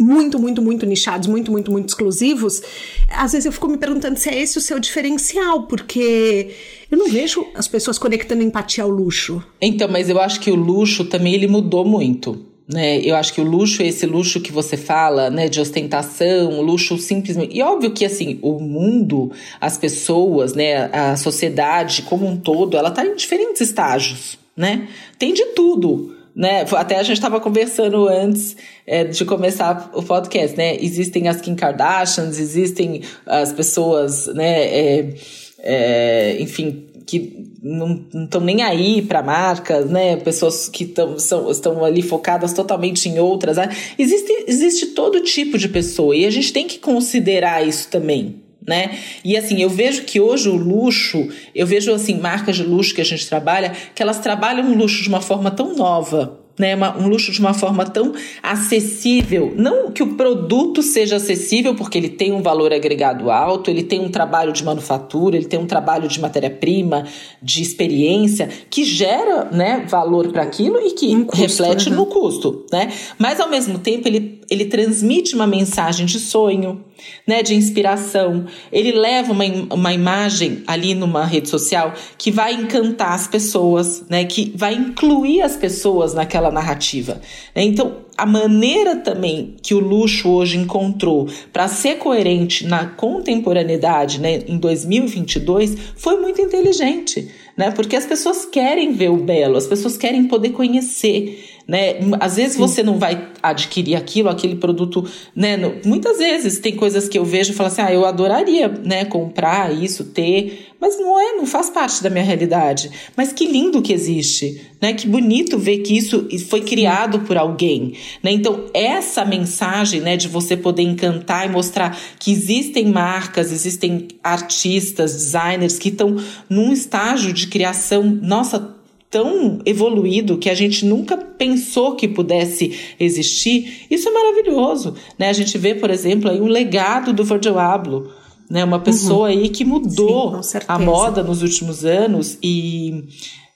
muito, muito, muito nichados, muito, muito, muito exclusivos, às vezes eu fico me perguntando se é esse o seu diferencial, porque eu não vejo as pessoas conectando empatia ao luxo. Então, mas eu acho que o luxo também ele mudou muito. Né, eu acho que o luxo, esse luxo que você fala, né, de ostentação, luxo simplesmente. E óbvio que assim, o mundo, as pessoas, né, a sociedade como um todo, ela está em diferentes estágios né? Tem de tudo. Né? Até a gente estava conversando antes é, de começar o podcast, né? Existem as Kim Kardashians, existem as pessoas, né? É, é, enfim, que não estão nem aí para marcas, né? Pessoas que tão, são, estão ali focadas totalmente em outras. Né? Existe, existe todo tipo de pessoa e a gente tem que considerar isso também, né? E assim, eu vejo que hoje o luxo, eu vejo assim, marcas de luxo que a gente trabalha, que elas trabalham o luxo de uma forma tão nova, né, um luxo de uma forma tão acessível. Não que o produto seja acessível, porque ele tem um valor agregado alto, ele tem um trabalho de manufatura, ele tem um trabalho de matéria-prima, de experiência, que gera né, valor para aquilo e que um custo, reflete uhum. no custo. Né? Mas, ao mesmo tempo, ele, ele transmite uma mensagem de sonho, né, de inspiração. Ele leva uma, uma imagem ali numa rede social que vai encantar as pessoas, né, que vai incluir as pessoas naquela narrativa. Né? Então, a maneira também que o luxo hoje encontrou para ser coerente na contemporaneidade, né, em 2022, foi muito inteligente, né? Porque as pessoas querem ver o belo, as pessoas querem poder conhecer né? Às vezes Sim. você não vai adquirir aquilo, aquele produto, né? Muitas vezes tem coisas que eu vejo e falo assim, ah, eu adoraria, né, comprar isso, ter, mas não é, não faz parte da minha realidade. Mas que lindo que existe, né? Que bonito ver que isso foi criado por alguém, né? Então, essa mensagem, né, de você poder encantar e mostrar que existem marcas, existem artistas, designers que estão num estágio de criação, nossa, tão evoluído que a gente nunca pensou que pudesse existir, isso é maravilhoso. Né? A gente vê, por exemplo, aí um legado do Virgil Abloh, né? uma pessoa uhum. aí que mudou Sim, a moda nos últimos anos e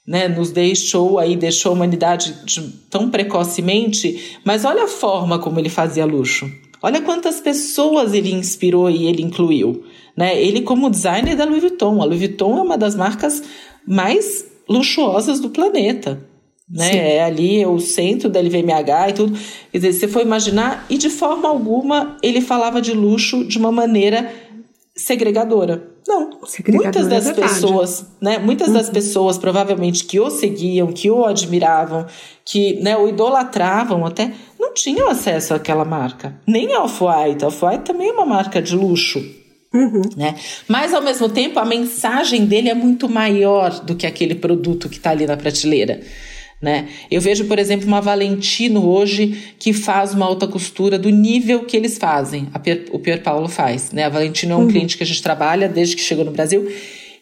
né, nos deixou aí, deixou a humanidade de, tão precocemente, mas olha a forma como ele fazia luxo. Olha quantas pessoas ele inspirou e ele incluiu. Né? Ele, como designer da Louis Vuitton, a Louis Vuitton é uma das marcas mais luxuosas do planeta. Né? É ali o centro da LVMH e tudo. Quer dizer, você foi imaginar, e de forma alguma ele falava de luxo de uma maneira segregadora. Não. Segregadora muitas das é pessoas, né? Muitas uhum. das pessoas provavelmente que o seguiam, que o admiravam, que né, o idolatravam até, não tinham acesso àquela marca. Nem a Off-White. A Off-White também é uma marca de luxo. Uhum. Né? Mas, ao mesmo tempo, a mensagem dele é muito maior do que aquele produto que está ali na prateleira. Né? Eu vejo, por exemplo, uma Valentino hoje que faz uma alta costura do nível que eles fazem. Pier, o Pier Paulo faz. Né? A Valentino é um uhum. cliente que a gente trabalha desde que chegou no Brasil.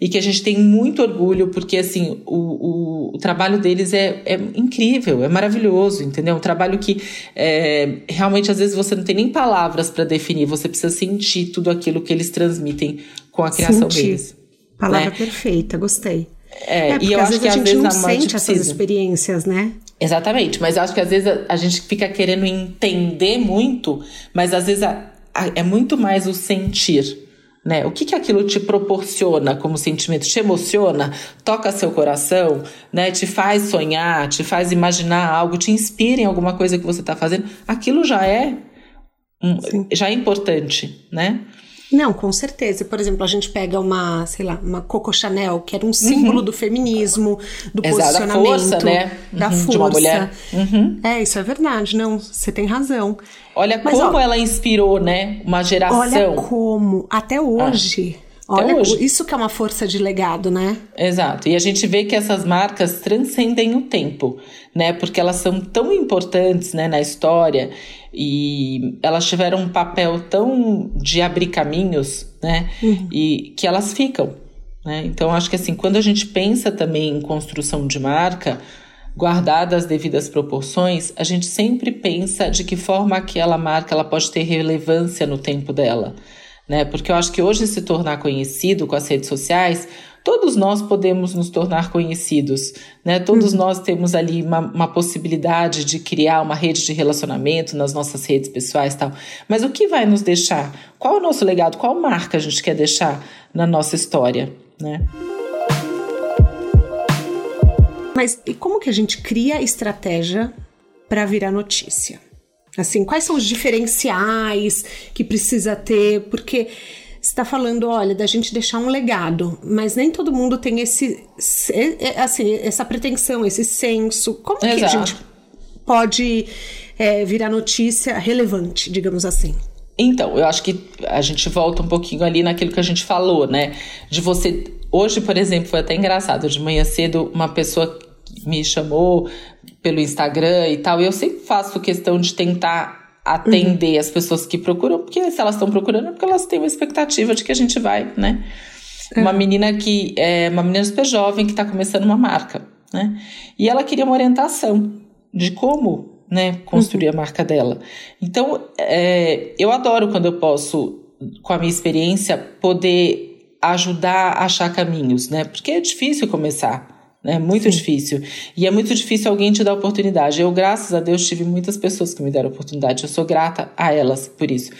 E que a gente tem muito orgulho, porque assim, o, o, o trabalho deles é, é, incrível, é maravilhoso, entendeu? Um trabalho que é, realmente às vezes você não tem nem palavras para definir, você precisa sentir tudo aquilo que eles transmitem com a criação sentir. deles. Palavra né? perfeita, gostei. É, é e eu acho que a gente não sente essas experiências, né? Exatamente, mas eu acho que às vezes a, a gente fica querendo entender muito, mas às vezes a, a, é muito mais o sentir. Né? O que, que aquilo te proporciona como sentimento? Te emociona? Toca seu coração? Né? Te faz sonhar? Te faz imaginar algo? Te inspira em alguma coisa que você está fazendo? Aquilo já é, um, já é importante, né? Não, com certeza. Por exemplo, a gente pega uma, sei lá, uma Coco Chanel, que era um símbolo uhum. do feminismo, do Exato, posicionamento, da força, né? Da uhum, força. De uma mulher. Uhum. É, isso é verdade. Não, você tem razão. Olha Mas, como ó, ela inspirou, né? Uma geração. Olha como, até hoje. Ah. Olha, hoje. isso que é uma força de legado, né? Exato. E a gente vê que essas marcas transcendem o tempo, né? Porque elas são tão importantes, né, na história e elas tiveram um papel tão de abrir caminhos, né? Uhum. E que elas ficam, né? Então acho que assim, quando a gente pensa também em construção de marca, guardadas as devidas proporções, a gente sempre pensa de que forma aquela marca ela pode ter relevância no tempo dela né? Porque eu acho que hoje se tornar conhecido com as redes sociais, todos nós podemos nos tornar conhecidos, né? Todos uhum. nós temos ali uma, uma, possibilidade de criar uma rede de relacionamento nas nossas redes pessoais tal. Mas o que vai nos deixar? Qual é o nosso legado? Qual marca a gente quer deixar na nossa história, né? Mas e como que a gente cria estratégia para virar notícia? Assim, quais são os diferenciais que precisa ter? Porque você está falando, olha, da gente deixar um legado, mas nem todo mundo tem esse, assim, essa pretensão, esse senso. Como Exato. que a gente pode é, virar notícia relevante, digamos assim? Então, eu acho que a gente volta um pouquinho ali naquilo que a gente falou, né? De você. Hoje, por exemplo, foi até engraçado, de manhã cedo, uma pessoa me chamou pelo Instagram e tal. E eu sempre faço questão de tentar atender uhum. as pessoas que procuram, porque se elas estão procurando é porque elas têm uma expectativa de que a gente vai, né? Uhum. Uma menina que é uma menina super jovem que está começando uma marca, né? E ela queria uma orientação de como, né, construir uhum. a marca dela. Então, é, eu adoro quando eu posso, com a minha experiência, poder ajudar a achar caminhos, né? Porque é difícil começar. É muito Sim. difícil. E é muito difícil alguém te dar oportunidade. Eu, graças a Deus, tive muitas pessoas que me deram oportunidade. Eu sou grata a elas por isso.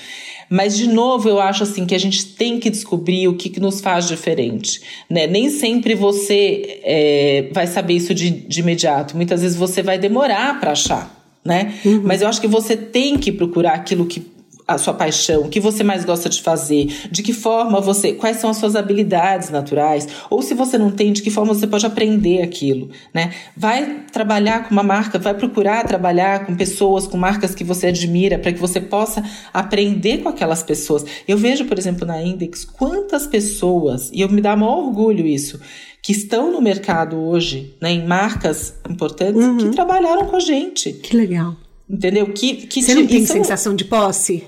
Mas, de novo, eu acho assim que a gente tem que descobrir o que, que nos faz diferente. Né? Nem sempre você é, vai saber isso de, de imediato. Muitas vezes você vai demorar para achar. Né? Uhum. Mas eu acho que você tem que procurar aquilo que a sua paixão, o que você mais gosta de fazer, de que forma você, quais são as suas habilidades naturais, ou se você não tem, de que forma você pode aprender aquilo, né? Vai trabalhar com uma marca, vai procurar trabalhar com pessoas, com marcas que você admira, para que você possa aprender com aquelas pessoas. Eu vejo, por exemplo, na Index, quantas pessoas, e eu me dá maior orgulho isso, que estão no mercado hoje, né, em marcas importantes, uhum. que trabalharam com a gente. Que legal. Entendeu? Que, que Você não tem sensação de posse?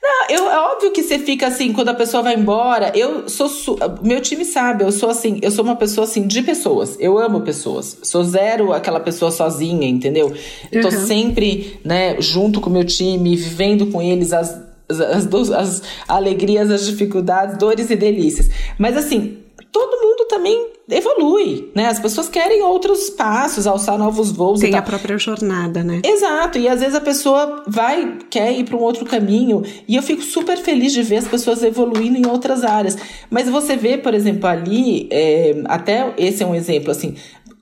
Não, eu, é óbvio que você fica assim, quando a pessoa vai embora. Eu sou. Meu time sabe, eu sou assim, eu sou uma pessoa assim de pessoas. Eu amo pessoas. Sou zero aquela pessoa sozinha, entendeu? Eu tô uhum. sempre, né, junto com o meu time, vivendo com eles as, as, as, as alegrias, as dificuldades, dores e delícias. Mas assim, todo mundo também evolui, né? As pessoas querem outros passos, alçar novos voos. Tem a própria jornada, né? Exato. E às vezes a pessoa vai, quer ir para um outro caminho. E eu fico super feliz de ver as pessoas evoluindo em outras áreas. Mas você vê, por exemplo, ali, é, até esse é um exemplo, assim,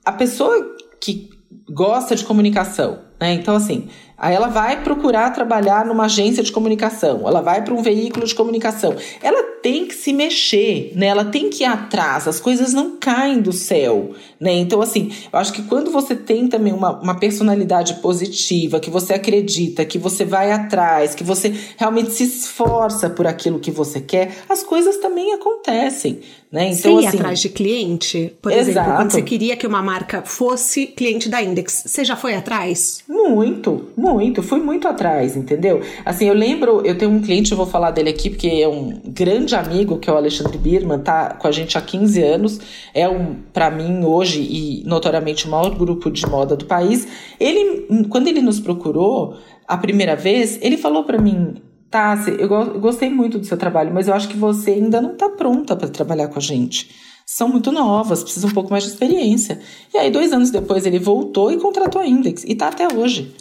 a pessoa que gosta de comunicação, né? Então, assim, Aí ela vai procurar trabalhar numa agência de comunicação, ela vai para um veículo de comunicação. Ela tem que se mexer, né? Ela tem que ir atrás, as coisas não caem do céu, né? Então, assim, eu acho que quando você tem também uma, uma personalidade positiva, que você acredita, que você vai atrás, que você realmente se esforça por aquilo que você quer, as coisas também acontecem, né? Então, você ia assim, atrás de cliente? Por exato. exemplo, quando você queria que uma marca fosse cliente da Index, você já foi atrás? Muito, muito Muito, fui muito atrás, entendeu? Assim, eu lembro, eu tenho um cliente, eu vou falar dele aqui, porque é um grande amigo, que é o Alexandre Birman, tá com a gente há 15 anos, é um, para mim, hoje, e notoriamente o maior grupo de moda do país. Ele, quando ele nos procurou a primeira vez, ele falou para mim, Tassi, eu, eu gostei muito do seu trabalho, mas eu acho que você ainda não tá pronta para trabalhar com a gente são muito novas, precisam um pouco mais de experiência. E aí, dois anos depois, ele voltou e contratou a Index. E tá até hoje.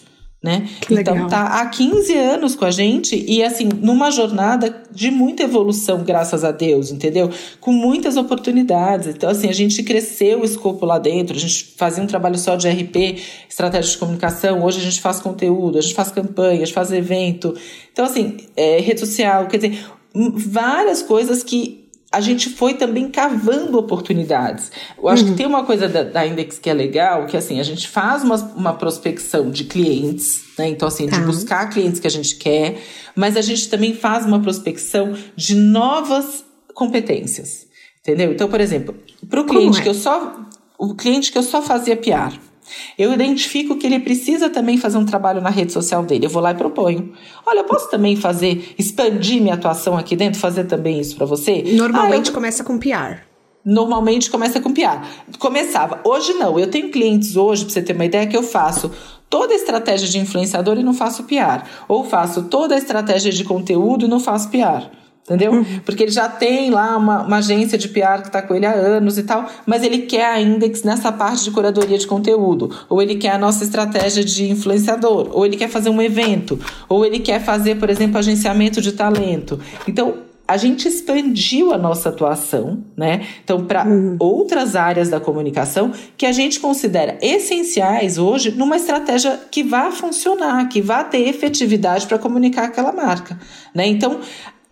Né? então tá há 15 anos com a gente e assim, numa jornada de muita evolução, graças a Deus, entendeu? Com muitas oportunidades. Então, assim, a gente cresceu o escopo lá dentro, a gente fazia um trabalho só de RP, estratégia de comunicação, hoje a gente faz conteúdo, a gente faz campanha, a gente faz evento. Então, assim, é, rede social, quer dizer, várias coisas que a gente foi também cavando oportunidades. Eu acho uhum. que tem uma coisa da, da, Index que é legal, que assim, a gente faz uma, uma prospecção de clientes, né? Então, assim, tá. de buscar clientes que a gente quer, mas a gente também faz uma prospecção de novas competências. Entendeu? Então, por exemplo, para o cliente é? que eu só. O cliente que eu só fazia PR. Eu identifico que ele precisa também fazer um trabalho na rede social dele. Eu vou lá e proponho. Olha, eu posso também fazer, expandir minha atuação aqui dentro, fazer também isso para você? Normalmente ah, eu... começa com PR. Normalmente começa com PR. Começava. Hoje não. Eu tenho clientes hoje, para você ter uma ideia, que eu faço toda a estratégia de influenciador e não faço PR. Ou faço toda a estratégia de conteúdo e não faço PR entendeu? Uhum. Porque ele já tem lá uma, uma agência de PR que está com ele há anos e tal, mas ele quer a Index nessa parte de curadoria de conteúdo, ou ele quer a nossa estratégia de influenciador, ou ele quer fazer um evento, ou ele quer fazer, por exemplo, agenciamento de talento. Então, a gente expandiu a nossa atuação, né? Então, para uhum. outras áreas da comunicação que a gente considera essenciais hoje numa estratégia que vá funcionar, que vá ter efetividade para comunicar aquela marca, né? Então,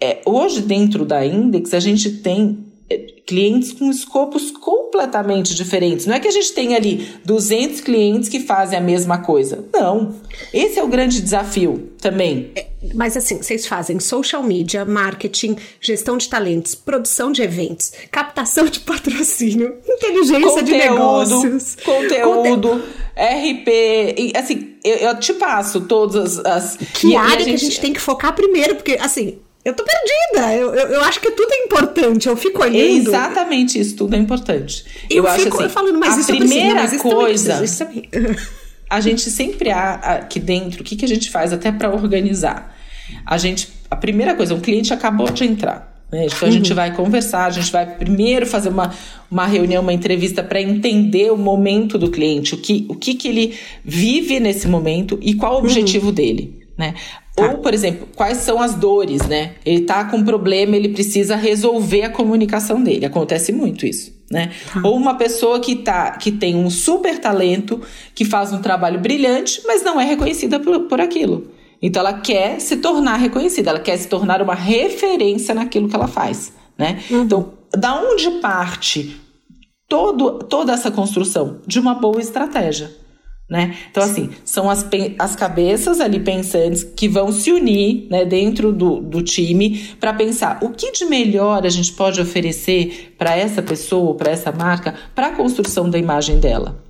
é, hoje, dentro da Index, a gente tem é, clientes com escopos completamente diferentes. Não é que a gente tem ali 200 clientes que fazem a mesma coisa. Não. Esse é o grande desafio também. É, mas assim, vocês fazem social media, marketing, gestão de talentos, produção de eventos, captação de patrocínio, [laughs] inteligência conteúdo, de negócios. Conteúdo. RP, e, assim, eu, eu, te passo todas as. Que e, área e a gente... que a gente tem que focar primeiro, porque assim, eu tô perdida. Eu, eu, eu, acho que tudo é importante. Eu fico olhando. Exatamente isso, tudo é importante. Eu, eu acho fico assim, falando, mas a isso primeira precisa, coisa. Isso também, a gente sempre há aqui dentro, o que, que a gente faz até para organizar? A gente, a primeira coisa, um cliente acabou de entrar. Né? Então a gente uhum. vai conversar, a gente vai primeiro fazer uma, uma reunião, uma entrevista para entender o momento do cliente, o que, o que, que ele vive nesse momento e qual o uhum. objetivo uhum. dele. Né? Tá. Ou, por exemplo, quais são as dores, né? Ele tá com um problema, ele precisa resolver a comunicação dele. Acontece muito isso, né? Tá. Ou uma pessoa que, tá, que tem um super talento, que faz um trabalho brilhante, mas não é reconhecida por, por aquilo. Então ela quer se tornar reconhecida, ela quer se tornar uma referência naquilo que ela faz, né? Uhum. Então, da onde parte todo, toda essa construção? De uma boa estratégia. Né? Então, assim, são as, as cabeças ali pensantes que vão se unir né, dentro do, do time para pensar o que de melhor a gente pode oferecer para essa pessoa, para essa marca, para a construção da imagem dela.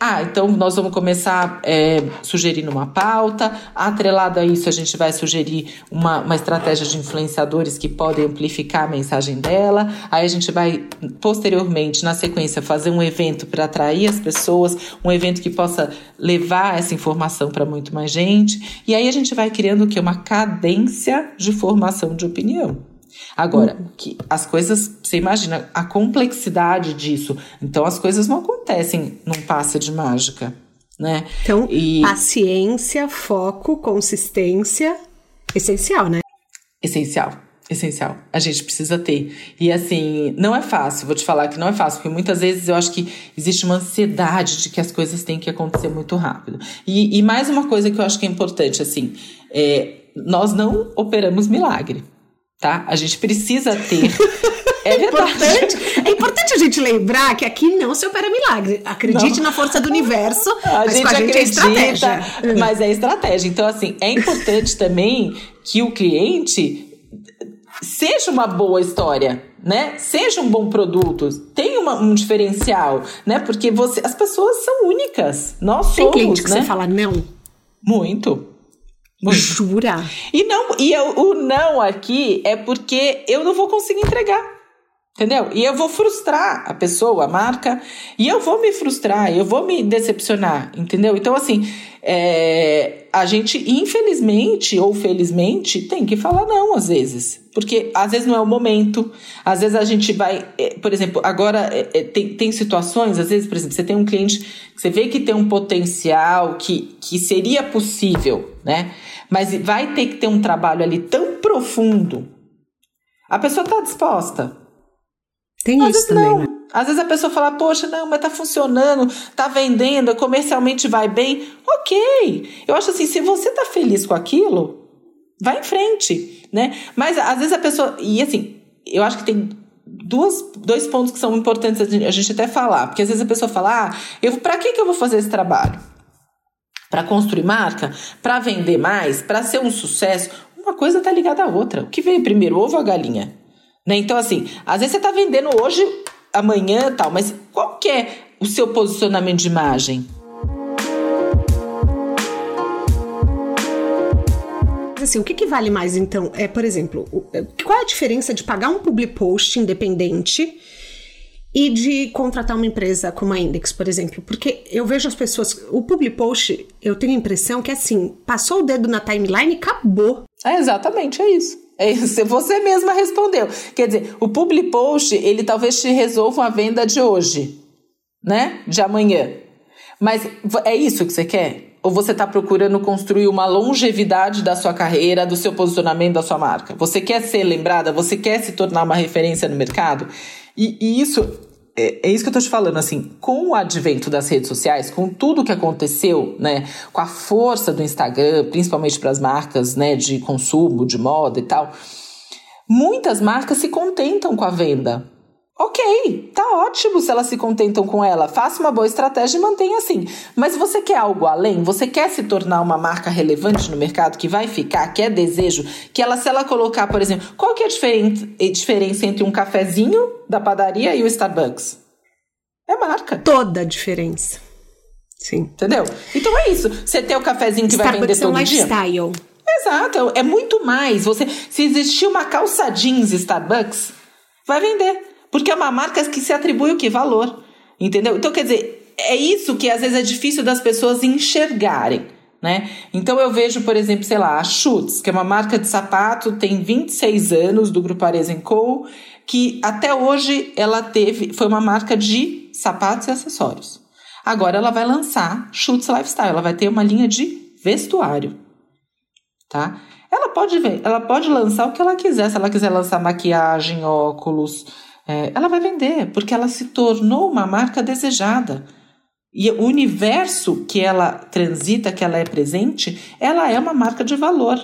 Ah, então nós vamos começar é, sugerindo uma pauta. Atrelado a isso, a gente vai sugerir uma, uma estratégia de influenciadores que podem amplificar a mensagem dela. Aí a gente vai, posteriormente, na sequência, fazer um evento para atrair as pessoas, um evento que possa levar essa informação para muito mais gente. E aí a gente vai criando o que? Uma cadência de formação de opinião. Agora, uhum. que as coisas, você imagina a complexidade disso. Então as coisas não acontecem num passe de mágica, né? Então, e... paciência, foco, consistência, essencial, né? Essencial. Essencial. A gente precisa ter. E assim, não é fácil, vou te falar que não é fácil, porque muitas vezes eu acho que existe uma ansiedade de que as coisas têm que acontecer muito rápido. E, e mais uma coisa que eu acho que é importante, assim, é, nós não operamos milagre tá? A gente precisa ter. [laughs] É, é importante, é importante a gente lembrar que aqui não se opera milagre. Acredite não. na força do universo, a mas gente, a gente é acredita, é Mas é estratégia. Então, assim, é importante também que o cliente seja uma boa história, né? Seja um bom produto, tenha uma, um diferencial, né? Porque você, as pessoas são únicas. Nós Tem somos, cliente que né? você fala não? Muito. [laughs] Jura? E não, e eu, o não aqui é porque eu não vou conseguir entregar. Entendeu? E eu vou frustrar a pessoa, a marca, e eu vou me frustrar, eu vou me decepcionar, entendeu? Então, assim, é, a gente, infelizmente ou felizmente, tem que falar não às vezes. Porque às vezes não é o momento, às vezes a gente vai. É, por exemplo, agora é, é, tem, tem situações, às vezes, por exemplo, você tem um cliente que você vê que tem um potencial que, que seria possível, né? Mas vai ter que ter um trabalho ali tão profundo. A pessoa está disposta. Tem Às isso também, não. Né? Às vezes a pessoa fala, poxa, não, mas tá funcionando, tá vendendo, comercialmente vai bem. Ok. Eu acho assim, se você tá feliz com aquilo, vai em frente, né? Mas às vezes a pessoa. E assim, eu acho que tem duas, dois pontos que são importantes a gente até falar. Porque às vezes a pessoa fala, ah, eu, pra que, que eu vou fazer esse trabalho? Para construir marca? Para vender mais? Para ser um sucesso? Uma coisa tá ligada à outra. O que veio primeiro, ovo ou a galinha? Né? Então, assim, às vezes você está vendendo hoje, amanhã tal, mas qual que é o seu posicionamento de imagem? Assim, o que, que, vale mais então? É, por exemplo, é, qual é a diferença de pagar um public post independente e de contratar uma empresa como a Index, por exemplo? Porque eu vejo as pessoas, o public post, eu tenho a impressão que assim, passou o dedo na timeline e acabou. É exatamente, é isso. É isso, você mesma respondeu. Quer dizer, o public post, ele talvez te resolva a venda de hoje, né? De amanhã. Mas é isso que você quer? Ou você está procurando construir uma longevidade da sua carreira, do seu posicionamento, da sua marca? Você quer ser lembrada? Você quer se tornar uma referência no mercado? E, e isso é, é, isso que eu tô te falando, assim, com o advento das redes sociais, com tudo que aconteceu, né, com a força do Instagram, principalmente para as marcas, né, de consumo, de moda e tal, muitas marcas se contentam com a venda. Ok, tá ótimo se elas se contentam com ela. Faça uma boa estratégia e mantenha assim. Mas você quer algo além? Você quer se tornar uma marca relevante no mercado que vai ficar, que é desejo? Que ela, se ela colocar, por exemplo, qual que é a diferença entre um cafezinho da padaria e o Starbucks? É marca. Toda a diferença. Sim. Entendeu? Então é isso. Você tem o cafezinho que Starbucks vai vender todo é um dia. lifestyle. Exato, é muito mais. Você, se existir uma calça jeans Starbucks, vai vender. Porque é uma marca que se atribui o que? Valor. Entendeu? Então, quer dizer, é isso que às vezes é difícil das pessoas enxergarem. Né? Então eu vejo, por exemplo, sei lá, a Schutz, que é uma marca de sapato, tem 26 anos do grupo Arezzo Co, que até hoje ela teve, foi uma marca de sapatos e acessórios. Agora ela vai lançar Schutz Lifestyle, ela vai ter uma linha de vestuário, tá? Ela pode ver, ela pode lançar o que ela quiser, se ela quiser lançar maquiagem, óculos, é, ela vai vender, porque ela se tornou uma marca desejada. E o universo que ela transita, que ela é presente, ela é uma marca de valor.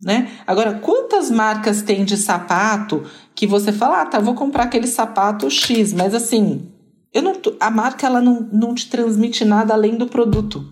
Né? Agora, quantas marcas tem de sapato que você fala, ah, tá, vou comprar aquele sapato X, mas assim, eu não, a marca ela não, não te transmite nada além do produto.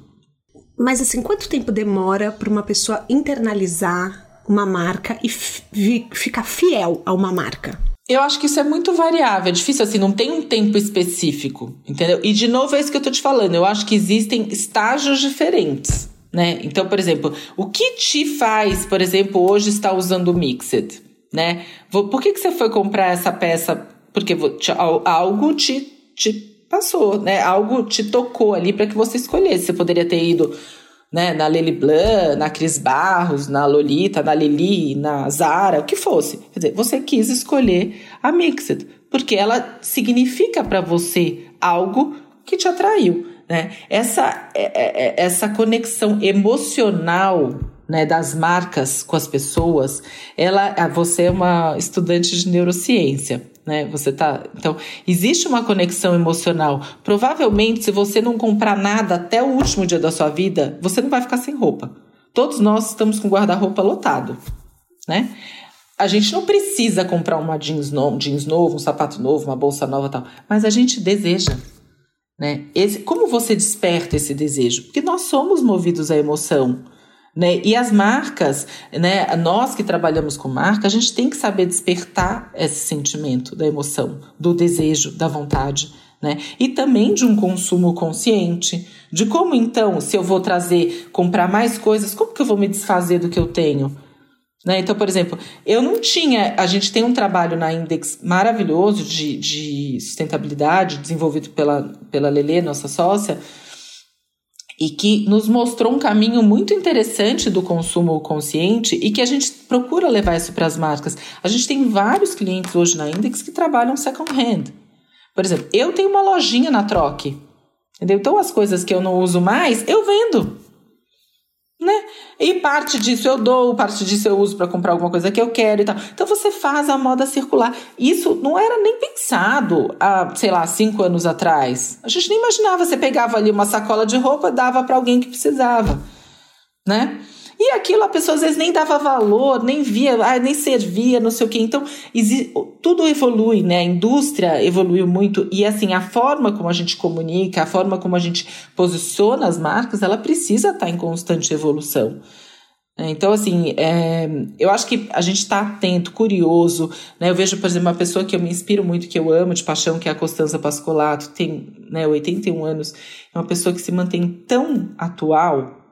Mas assim, quanto tempo demora para uma pessoa internalizar uma marca e ficar fiel a uma marca? Eu acho que isso é muito variável, é difícil assim, não tem um tempo específico, entendeu? E de novo é isso que eu tô te falando, eu acho que existem estágios diferentes, né? Então, por exemplo, o que te faz, por exemplo, hoje estar usando o Mixed, né? Por que, que você foi comprar essa peça? Porque algo te, te passou, né? Algo te tocou ali para que você escolhesse. Você poderia ter ido né, na Lely Blanc, na Cris Barros, na Lolita, na Lili, na Zara, o que fosse. Quer dizer, você quis escolher a Mixed, porque ela significa para você algo que te atraiu. Né? Essa, é, é, é, essa conexão emocional né, das marcas com as pessoas, ela, você é uma estudante de neurociência né? Você tá. Então, existe uma conexão emocional. Provavelmente, se você não comprar nada até o último dia da sua vida, você não vai ficar sem roupa. Todos nós estamos com guarda-roupa lotado, né? A gente não precisa comprar uma jeans, no, jeans novo, um sapato novo, uma bolsa nova tal, mas a gente deseja. Né? Esse, como você desperta esse desejo? Porque nós somos movidos à emoção. Né? E as marcas, né? nós que trabalhamos com marca, a gente tem que saber despertar esse sentimento da emoção, do desejo, da vontade. Né? E também de um consumo consciente, de como então, se eu vou trazer, comprar mais coisas, como que eu vou me desfazer do que eu tenho? Né? Então, por exemplo, eu não tinha. A gente tem um trabalho na Index maravilhoso de, de sustentabilidade, desenvolvido pela, pela Lelê, nossa sócia, e que nos mostrou um caminho muito interessante do consumo consciente e que a gente procura levar isso para as marcas. A gente tem vários clientes hoje na Index que trabalham second hand. Por exemplo, eu tenho uma lojinha na Troque. Entendeu? Então, as coisas que eu não uso mais, eu vendo né? E parte disso eu dou, parte disso eu uso para comprar alguma coisa que eu quero e tal. Então você faz a moda circular. Isso não era nem pensado há, sei lá, cinco anos atrás. A gente nem imaginava. Você pegava ali uma sacola de roupa, dava para alguém que precisava, né? E aquilo a pessoa às vezes nem dava valor, nem via, ah, nem servia, não sei o quê. Então, tudo evolui, né? A indústria evoluiu muito e assim, a forma como a gente comunica, a forma como a gente posiciona as marcas, ela precisa estar em constante evolução. Então, assim, é, eu acho que a gente está atento, curioso. Né? Eu vejo, por exemplo, uma pessoa que eu me inspiro muito, que eu amo de paixão, que é a Costanza Pascolato, tem né, 81 anos, é uma pessoa que se mantém tão atual,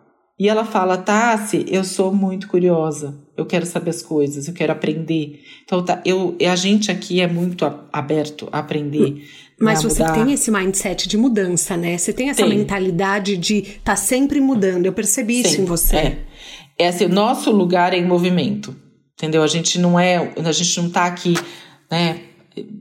e ela fala: Tassi, eu sou muito curiosa, eu quero saber as coisas, eu quero aprender. Então, tá, eu, a gente aqui é muito aberto a aprender. Né, Mas você mudar. tem esse mindset de mudança, né? Você tem essa tem. mentalidade de estar tá sempre mudando. Eu percebi isso em você. É. é assim, o nosso lugar é em movimento. Entendeu? A gente não é, a gente não tá aqui, né,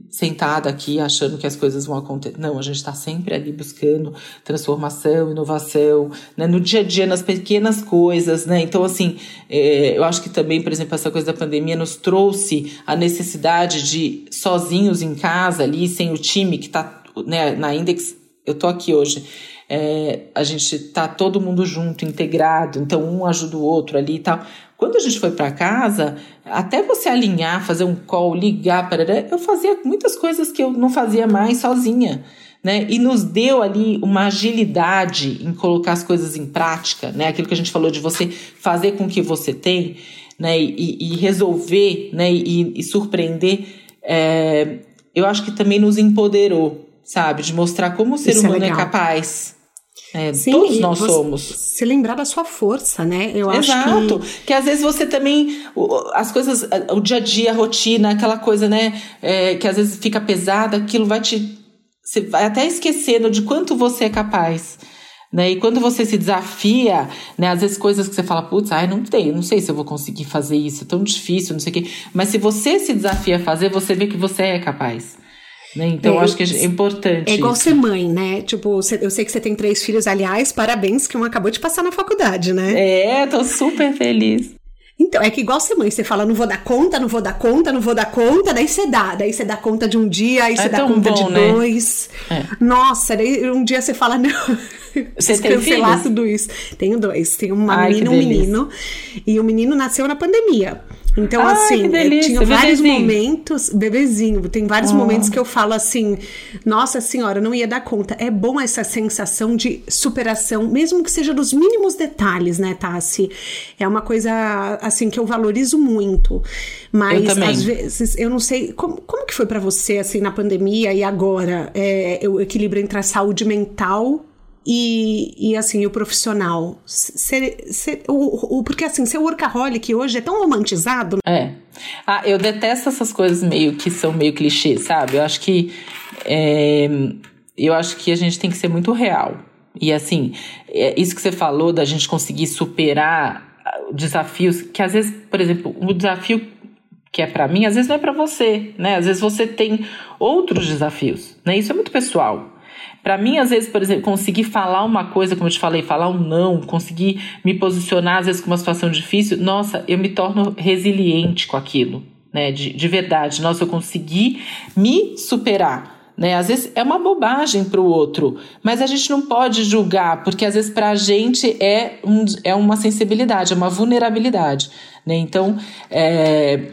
sentada aqui achando que as coisas vão acontecer. Não, a gente está sempre ali buscando transformação, inovação, né? no dia a dia, nas pequenas coisas, né? Então, assim, é, eu acho que também, por exemplo, essa coisa da pandemia nos trouxe a necessidade de sozinhos em casa ali, sem o time que está né, na Index. Eu tô aqui hoje. É, a gente tá todo mundo junto, integrado, então um ajuda o outro ali e tal. Quando a gente foi para casa, até você alinhar, fazer um call, ligar, parará, eu fazia muitas coisas que eu não fazia mais sozinha. Né? E nos deu ali uma agilidade em colocar as coisas em prática, né? Aquilo que a gente falou de você fazer com o que você tem, né? E, e resolver, né? E, e surpreender. É, eu acho que também nos empoderou, sabe? De mostrar como o ser Isso é humano é, é capaz. É, Sim, todos nós somos. Se lembrar da sua força, né? Eu Exato. acho que... que às vezes você também. As coisas, o dia a dia, a rotina, aquela coisa, né? É, que às vezes fica pesada, aquilo vai te. Você vai até esquecendo de quanto você é capaz. Né? E quando você se desafia, né? Às vezes coisas que você fala, putz, ai, não tem, não sei se eu vou conseguir fazer isso, é tão difícil, não sei o quê. Mas se você se desafia a fazer, você vê que você é capaz. Né? Então, é, acho que é importante. É igual isso. ser mãe, né? Tipo, eu sei que você tem três filhos, aliás, parabéns, que um acabou de passar na faculdade, né? É, tô super feliz. Então, é que igual ser mãe, você fala, não vou dar conta, não vou dar conta, não vou dar conta, daí você dá, daí você dá conta de um dia, aí é você dá conta bom, de né? dois. É. Nossa, daí um dia você fala, [laughs] não, você tem cancelar filhos? tudo isso. Tenho dois, tenho uma Ai, menina e um menino. E o menino nasceu na pandemia. Então, Ai, assim, tinha vários bebezinho. momentos, bebezinho, tem vários oh. momentos que eu falo assim, nossa senhora, não ia dar conta. É bom essa sensação de superação, mesmo que seja dos mínimos detalhes, né, Tassi? É uma coisa, assim, que eu valorizo muito. Mas, às vezes, eu não sei, como, como que foi para você, assim, na pandemia e agora, é, o equilíbrio entre a saúde mental e, e assim, o profissional. Ser, ser, o, o, porque assim, ser workaholic hoje é tão romantizado. É. Ah, eu detesto essas coisas meio que são meio clichê, sabe? Eu acho que. É, eu acho que a gente tem que ser muito real. E assim, é isso que você falou da gente conseguir superar desafios, que às vezes, por exemplo, um desafio que é para mim, às vezes não é para você, né? Às vezes você tem outros desafios, né? Isso é muito pessoal. Para mim, às vezes, por exemplo, conseguir falar uma coisa, como eu te falei, falar um não, conseguir me posicionar, às vezes, com uma situação difícil, nossa, eu me torno resiliente com aquilo, né? De, de verdade. Nossa, eu consegui me superar. Né? Às vezes é uma bobagem para o outro, mas a gente não pode julgar, porque às vezes para a gente é, um, é uma sensibilidade, é uma vulnerabilidade. Né? Então, é,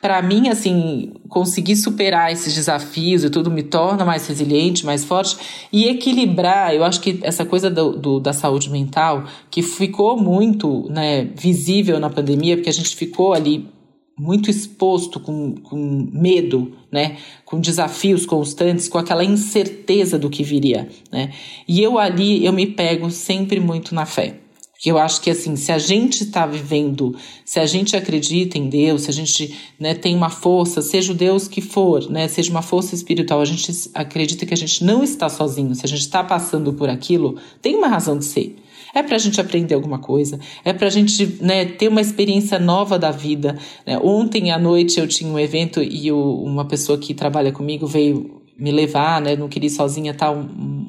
para mim, assim, conseguir superar esses desafios e tudo me torna mais resiliente, mais forte e equilibrar. Eu acho que essa coisa do, do, da saúde mental, que ficou muito né, visível na pandemia, porque a gente ficou ali muito exposto, com, com medo, né? Com desafios constantes, com aquela incerteza do que viria, né? E eu ali, eu me pego sempre muito na fé. Porque eu acho que assim, se a gente está vivendo, se a gente acredita em Deus, se a gente né, tem uma força, seja o Deus que for, né, seja uma força espiritual, a gente acredita que a gente não está sozinho, se a gente está passando por aquilo, tem uma razão de ser. É para a gente aprender alguma coisa, é para a gente né, ter uma experiência nova da vida. Né? Ontem à noite eu tinha um evento e o, uma pessoa que trabalha comigo veio me levar, né? Não queria ir sozinha, tá? Um, um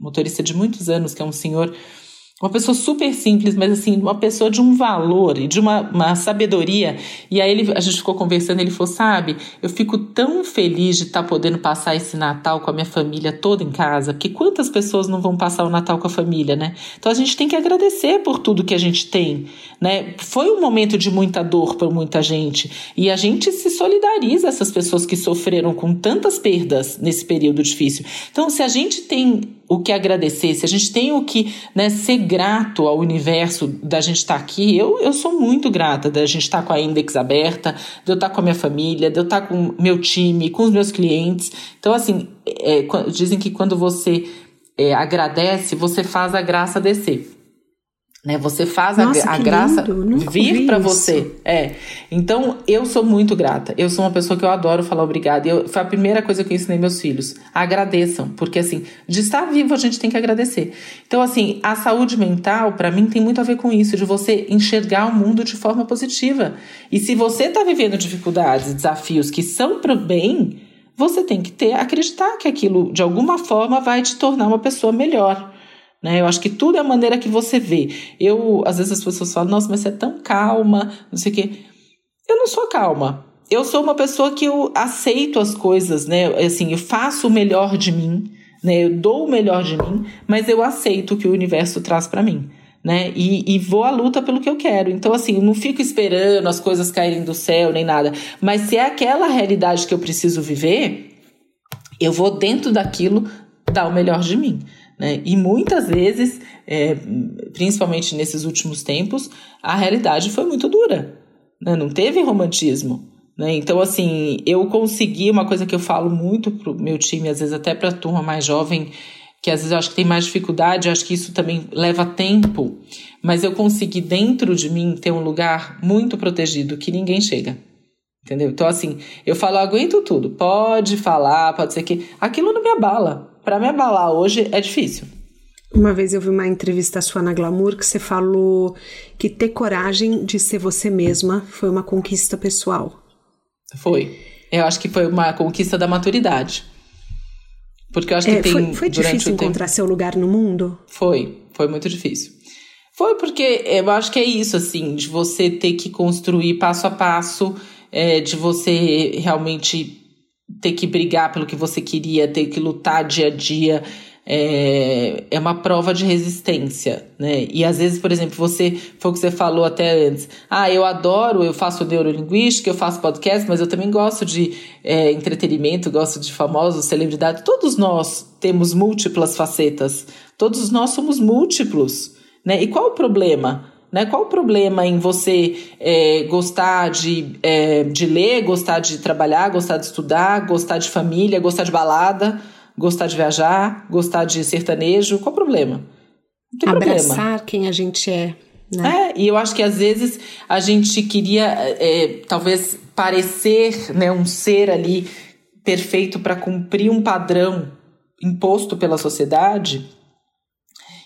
motorista de muitos anos, que é um senhor uma pessoa super simples, mas assim, uma pessoa de um valor e de uma, uma sabedoria. E aí ele, a gente ficou conversando, ele falou: Sabe, eu fico tão feliz de estar tá podendo passar esse Natal com a minha família toda em casa, porque quantas pessoas não vão passar o Natal com a família, né? Então a gente tem que agradecer por tudo que a gente tem, né? Foi um momento de muita dor para muita gente e a gente se solidariza essas pessoas que sofreram com tantas perdas nesse período difícil. Então, se a gente tem o que agradecer, se a gente tem o que né, ser grato ao universo da gente estar tá aqui, eu, eu sou muito grata da gente estar tá com a Index aberta, de eu estar tá com a minha família, de eu estar com meu time, com os meus clientes. Então, assim, é, dizem que quando você é, agradece, você faz a graça descer. Né? Você faz Nossa, a, a graça vir para você. É. Então, eu sou muito grata. Eu sou uma pessoa que eu adoro falar obrigada. Eu, foi a primeira coisa que eu ensinei meus filhos. Agradeçam, porque assim, de estar vivo a gente tem que agradecer. Então, assim, a saúde mental para mim tem muito a ver com isso, de você enxergar o mundo de forma positiva. E se você está vivendo dificuldades, desafios que são para o bem, você tem que ter acreditar que aquilo de alguma forma vai te tornar uma pessoa melhor. Né? Eu acho que tudo é a maneira que você vê. Eu, às vezes as pessoas falam, nossa, mas você é tão calma, não sei o quê. Eu não sou calma. Eu sou uma pessoa que eu aceito as coisas, né? Assim, eu faço o melhor de mim, né? Eu dou o melhor de mim, mas eu aceito o que o universo traz para mim. Né? E, e, vou à luta pelo que eu quero. Então, assim, não fico esperando as coisas caírem do céu nem nada. Mas se é aquela realidade que eu preciso viver, eu vou dentro daquilo dar o melhor de mim. Né? E muitas vezes, é, principalmente nesses últimos tempos, a realidade foi muito dura. Né? Não teve romantismo. Né? Então, assim, eu consegui uma coisa que eu falo muito pro meu time, às vezes até para a turma mais jovem, que às vezes eu acho que tem mais dificuldade, acho que isso também leva tempo, mas eu consegui dentro de mim ter um lugar muito protegido que ninguém chega. Entendeu? Então, assim, eu falo, aguento tudo. Pode falar, pode ser que. Aquilo não me abala para me abalar hoje é difícil. Uma vez eu vi uma entrevista sua na Glamour que você falou que ter coragem de ser você mesma foi uma conquista pessoal. Foi. Eu acho que foi uma conquista da maturidade. Porque eu acho que é, tem. Foi, foi difícil encontrar tempo... seu lugar no mundo? Foi, foi muito difícil. Foi porque eu acho que é isso, assim, de você ter que construir passo a passo, é, de você realmente ter que brigar pelo que você queria, ter que lutar dia a dia, é, é uma prova de resistência, né? E às vezes, por exemplo, você foi o que você falou até antes. Ah, eu adoro, eu faço neurolinguística, eu faço podcast, mas eu também gosto de é, entretenimento, gosto de famosos, celebridade. Todos nós temos múltiplas facetas. Todos nós somos múltiplos, né? E qual o problema? Né? Qual o problema em você é, gostar de, é, de ler, gostar de trabalhar, gostar de estudar, gostar de família, gostar de balada, gostar de viajar, gostar de sertanejo? Qual o problema? Não tem Abraçar problema. quem a gente é. Né? É, e eu acho que às vezes a gente queria é, talvez parecer né, um ser ali perfeito para cumprir um padrão imposto pela sociedade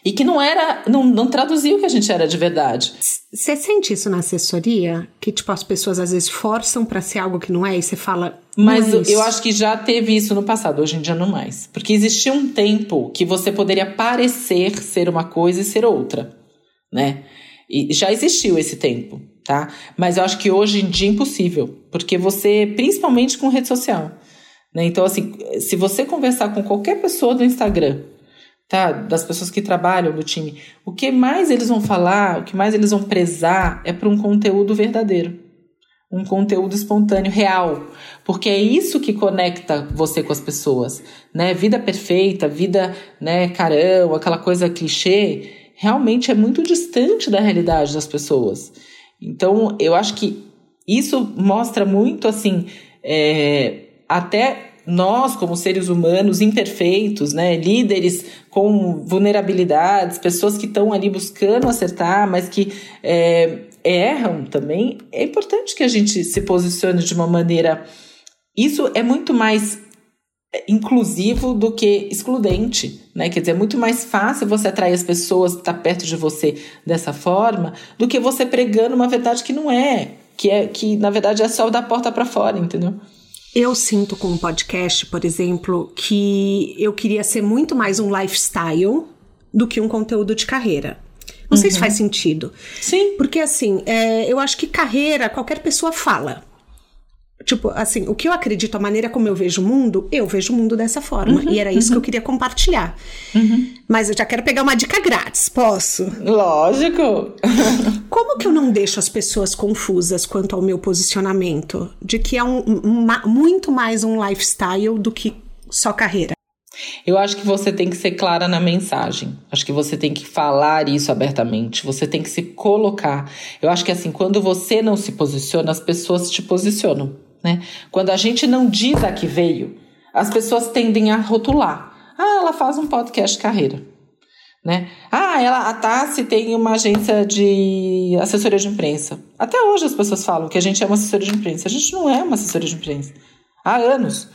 e que não era, não, não traduzia o que a gente era de verdade. Você sente isso na assessoria? Que, tipo, as pessoas às vezes forçam para ser algo que não é e você fala. Mas é eu acho que já teve isso no passado, hoje em dia não mais. Porque existia um tempo que você poderia parecer ser uma coisa e ser outra, né? E já existiu esse tempo, tá? Mas eu acho que hoje em dia é impossível. Porque você, principalmente com rede social, né? Então, assim, se você conversar com qualquer pessoa do Instagram tá? Das pessoas que trabalham no time. O que mais eles vão falar, o que mais eles vão prezar é para um conteúdo verdadeiro. Um conteúdo espontâneo, real. Porque é isso que conecta você com as pessoas, né? Vida perfeita, vida, né, carão, aquela coisa clichê, realmente é muito distante da realidade das pessoas. Então, eu acho que Isso mostra muito assim, é, até nós, como seres humanos imperfeitos, né, líderes com vulnerabilidades, pessoas que estão ali buscando acertar, mas que é, erram também, é importante que a gente se posicione de uma maneira. Isso é muito mais inclusivo do que excludente, né? Quer dizer, é muito mais fácil você atrair as pessoas que estão tá perto de você dessa forma do que você pregando uma verdade que não é, que é que na verdade é só da porta para fora, entendeu? Eu sinto com o podcast, por exemplo, que eu queria ser muito mais um lifestyle do que um conteúdo de carreira. Não uhum. sei se uhum. faz sentido. Sim. Porque, assim, é, eu acho que carreira qualquer pessoa fala. Tipo, assim, o que eu acredito, a maneira como eu vejo o mundo, eu vejo o mundo dessa forma. Uhum, e era isso uhum. que eu queria compartilhar. Uhum. Mas eu já quero pegar uma dica grátis, posso? Lógico! [laughs] como que eu não deixo as pessoas confusas quanto ao meu posicionamento? De que é um, uma, muito mais um lifestyle do que só carreira. Eu acho que você tem que ser clara na mensagem. Acho que você tem que falar isso abertamente. Você tem que se colocar. Eu acho que assim, quando você não se posiciona, as pessoas te posicionam. Né? Quando a gente não diz a que veio, as pessoas tendem a rotular. Ah, ela faz um podcast carreira. Né? Ah, ela, a Tassi tem uma agência de assessoria de imprensa. Até hoje as pessoas falam que a gente é uma assessoria de imprensa. A gente não é uma assessoria de imprensa. Há anos.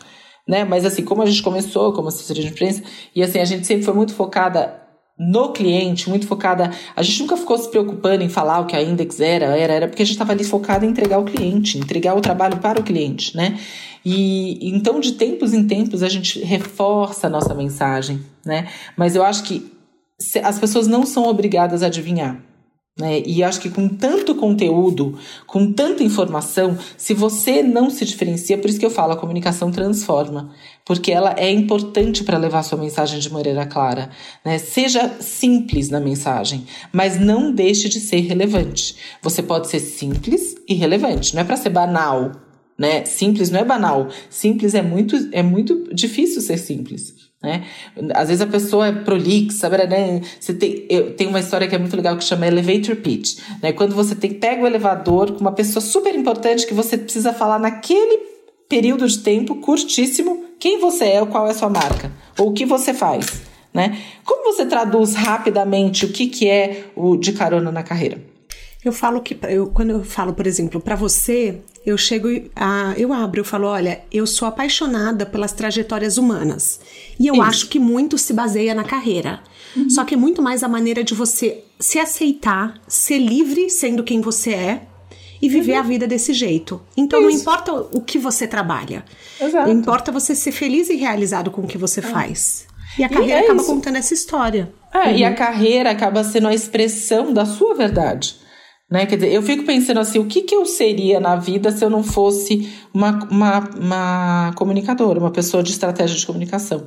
Né? Mas assim, como a gente começou como assessoria de imprensa, e assim, a gente sempre foi muito focada no cliente, muito focada. A gente nunca ficou se preocupando em falar o que a Index era, era, era porque a gente estava ali focada em entregar o cliente, entregar o trabalho para o cliente, né? E então, de tempos em tempos, a gente reforça a nossa mensagem, né? Mas eu acho que as pessoas não são obrigadas a adivinhar. Né? E acho que com tanto conteúdo, com tanta informação, se você não se diferencia, por isso que eu falo, a comunicação transforma, porque ela é importante para levar sua mensagem de maneira clara. Né? Seja simples na mensagem, mas não deixe de ser relevante. Você pode ser simples e relevante, não é para ser banal. Né? Simples não é banal. Simples é muito, é muito difícil ser simples. Né? Às vezes a pessoa é prolixa, né? você tem, eu, tem uma história que é muito legal que chama elevator pitch. Né? Quando você tem, pega o elevador com uma pessoa super importante que você precisa falar naquele período de tempo curtíssimo quem você é qual é a sua marca, ou o que você faz. Né? Como você traduz rapidamente o que, que é o de carona na carreira? Eu falo que, eu, quando eu falo, por exemplo, para você, eu chego a, eu abro, eu falo, olha, eu sou apaixonada pelas trajetórias humanas. E eu Isso. acho que muito se baseia na carreira. Uhum. Só que é muito mais a maneira de você se aceitar, ser livre sendo quem você é e viver uhum. a vida desse jeito. Então Isso. não importa o que você trabalha. Exato. Importa você ser feliz e realizado com o que você é. faz. E a carreira e é acaba isso. contando essa história. É, uhum. E a uhum. carreira acaba sendo a expressão da sua verdade. Né? Quer dizer, eu fico pensando assim, o que, que eu seria na vida se eu não fosse uma, uma, uma comunicadora, uma pessoa de estratégia de comunicação?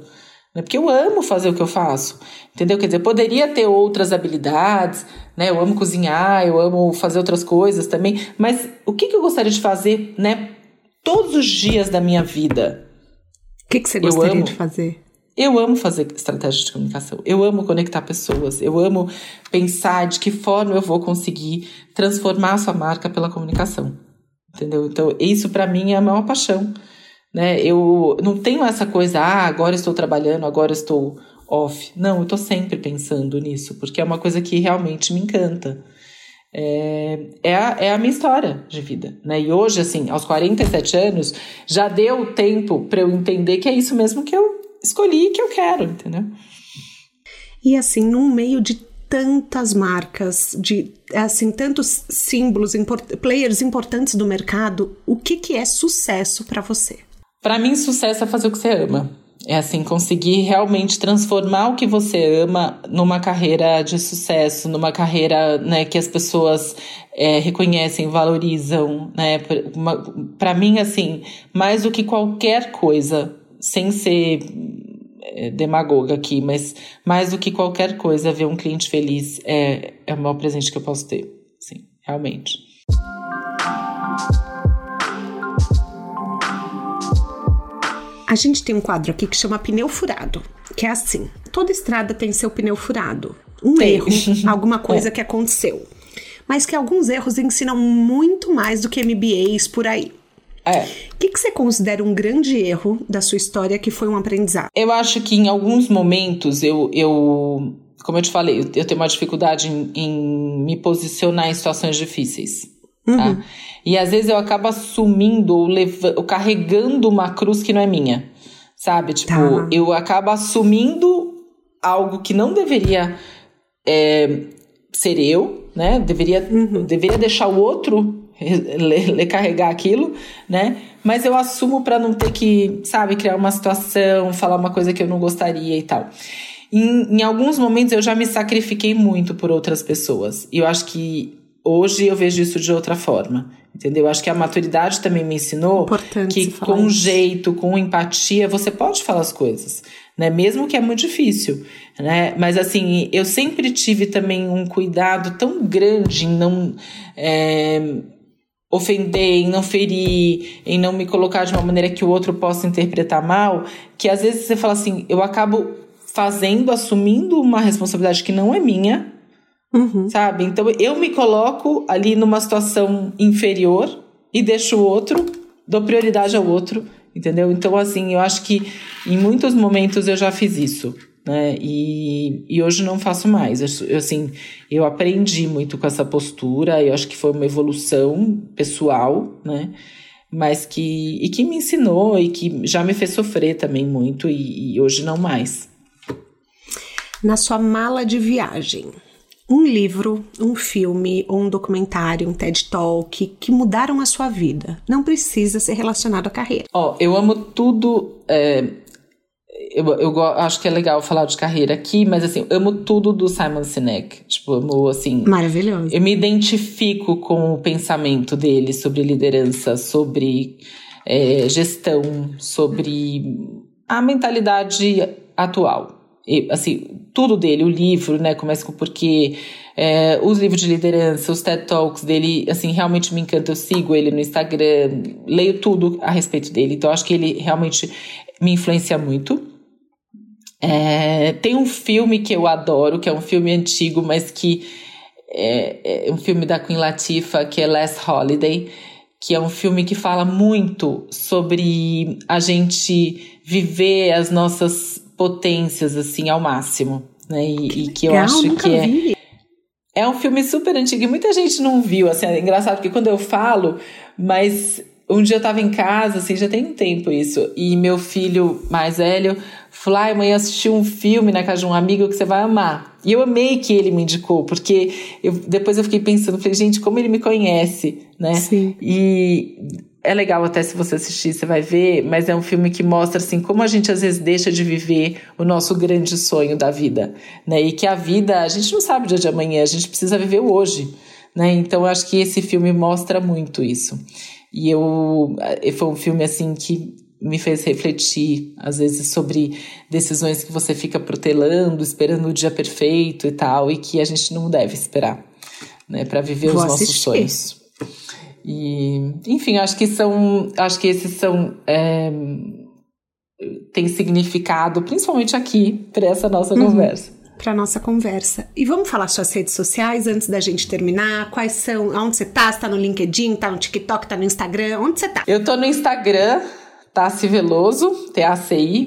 Né? Porque eu amo fazer o que eu faço, entendeu? Quer dizer, poderia ter outras habilidades, né? Eu amo cozinhar, eu amo fazer outras coisas também, mas o que, que eu gostaria de fazer, né? Todos os dias da minha vida. O que, que você gostaria de fazer? Eu amo fazer estratégia de comunicação. Eu amo conectar pessoas. Eu amo pensar de que forma eu vou conseguir transformar a sua marca pela comunicação. Entendeu? Então, isso para mim é a maior paixão. Né? Eu não tenho essa coisa, ah, agora estou trabalhando, agora estou off. Não, eu estou sempre pensando nisso, porque é uma coisa que realmente me encanta. É, é, a, é a minha história de vida. Né? E hoje, assim, aos 47 anos, já deu tempo para eu entender que é isso mesmo que eu escolhi que eu quero, entendeu? E assim, num meio de tantas marcas, de assim tantos símbolos, import players importantes do mercado, o que que é sucesso para você? Para mim, sucesso é fazer o que você ama. É assim, conseguir realmente transformar o que você ama numa carreira de sucesso, numa carreira né, que as pessoas é, reconhecem, valorizam, né? Para mim, assim, mais do que qualquer coisa, sem ser é, demagoga aqui, mas mais do que qualquer coisa, ver um cliente feliz é, é o maior presente que eu posso ter. Sim, realmente. A gente tem um quadro aqui que chama pneu furado, que é assim: toda estrada tem seu pneu furado. Um tem. erro, [laughs] alguma coisa é. que aconteceu. mas que alguns erros ensinam muito mais do que MBAs por aí. É. O que, que você considera um grande erro da sua história que foi um aprendizado? Eu acho que em alguns momentos eu, eu como eu te falei, eu tenho uma dificuldade em, em me posicionar em situações difíceis. Tá? Uhum. Tá? E às vezes eu acabo assumindo ou, ou carregando uma cruz que não é minha. Sabe? Tipo, tá. eu acabo assumindo algo que não deveria é, ser eu, né? Deveria, uhum. deveria deixar o outro [laughs] carregar aquilo, né? Mas eu assumo para não ter que, sabe, criar uma situação, falar uma coisa que eu não gostaria e tal. Em, em alguns momentos eu já me sacrifiquei muito por outras pessoas. E eu acho que hoje eu vejo isso de outra forma. Entendeu? Acho que a maturidade também me ensinou Importante que com isso. jeito, com empatia, você pode falar as coisas, né? Mesmo que é muito difícil, né? Mas assim, eu sempre tive também um cuidado tão grande em não é, ofender, em não ferir, em não me colocar de uma maneira que o outro possa interpretar mal, que às vezes você fala assim, eu acabo fazendo, assumindo uma responsabilidade que não é minha, Uhum. Sabe? Então eu me coloco ali numa situação inferior e deixo o outro, dou prioridade ao outro, entendeu? Então, assim, eu acho que em muitos momentos eu já fiz isso. Né? E, e hoje não faço mais. Eu, assim, eu aprendi muito com essa postura, eu acho que foi uma evolução pessoal, né? Mas que, e que me ensinou e que já me fez sofrer também muito, e, e hoje não mais. Na sua mala de viagem, um livro, um filme ou um documentário, um TED Talk que mudaram a sua vida. Não precisa ser relacionado à carreira. Ó, oh, eu amo tudo. É, eu, eu acho que é legal falar de carreira aqui, mas assim, amo tudo do Simon Sinek. Tipo, amo assim. Maravilhoso. Eu me identifico com o pensamento dele sobre liderança, sobre é, gestão, sobre a mentalidade atual assim, tudo dele, o livro, né, começa com porque é, os livros de liderança, os TED Talks dele, assim, realmente me encanta, eu sigo ele no Instagram, leio tudo a respeito dele, então acho que ele realmente me influencia muito. É, tem um filme que eu adoro, que é um filme antigo, mas que é, é um filme da Queen Latifah, que é Last Holiday, que é um filme que fala muito sobre a gente viver as nossas potências, assim, ao máximo. Né? E que, e que eu legal, acho que é. Vi. É um filme super antigo e muita gente não viu. Assim, é engraçado porque quando eu falo, mas um dia eu tava em casa, assim, já tem um tempo isso, e meu filho mais velho falou: ai, mãe, assisti um filme na casa de um amigo que você vai amar. E eu amei que ele me indicou, porque eu, depois eu fiquei pensando, falei, gente, como ele me conhece, né? Sim. E é legal até se você assistir, você vai ver, mas é um filme que mostra assim como a gente às vezes deixa de viver o nosso grande sonho da vida, né? E que a vida, a gente não sabe o dia de amanhã, a gente precisa viver o hoje, né? Então eu acho que esse filme mostra muito isso. E eu foi um filme assim que me fez refletir às vezes sobre decisões que você fica protelando, esperando o dia perfeito e tal, e que a gente não deve esperar, né, para viver Vou os nossos assistir. sonhos. E, enfim, acho que são. Acho que esses são. É, tem significado, principalmente aqui, para essa nossa uhum. conversa. Para nossa conversa. E vamos falar suas redes sociais antes da gente terminar? Quais são? Onde você tá? Você tá no LinkedIn? Tá no TikTok? Tá no Instagram? Onde você tá? Eu tô no Instagram, Tassi Veloso, T-A-C-I-V-L-O-S-O.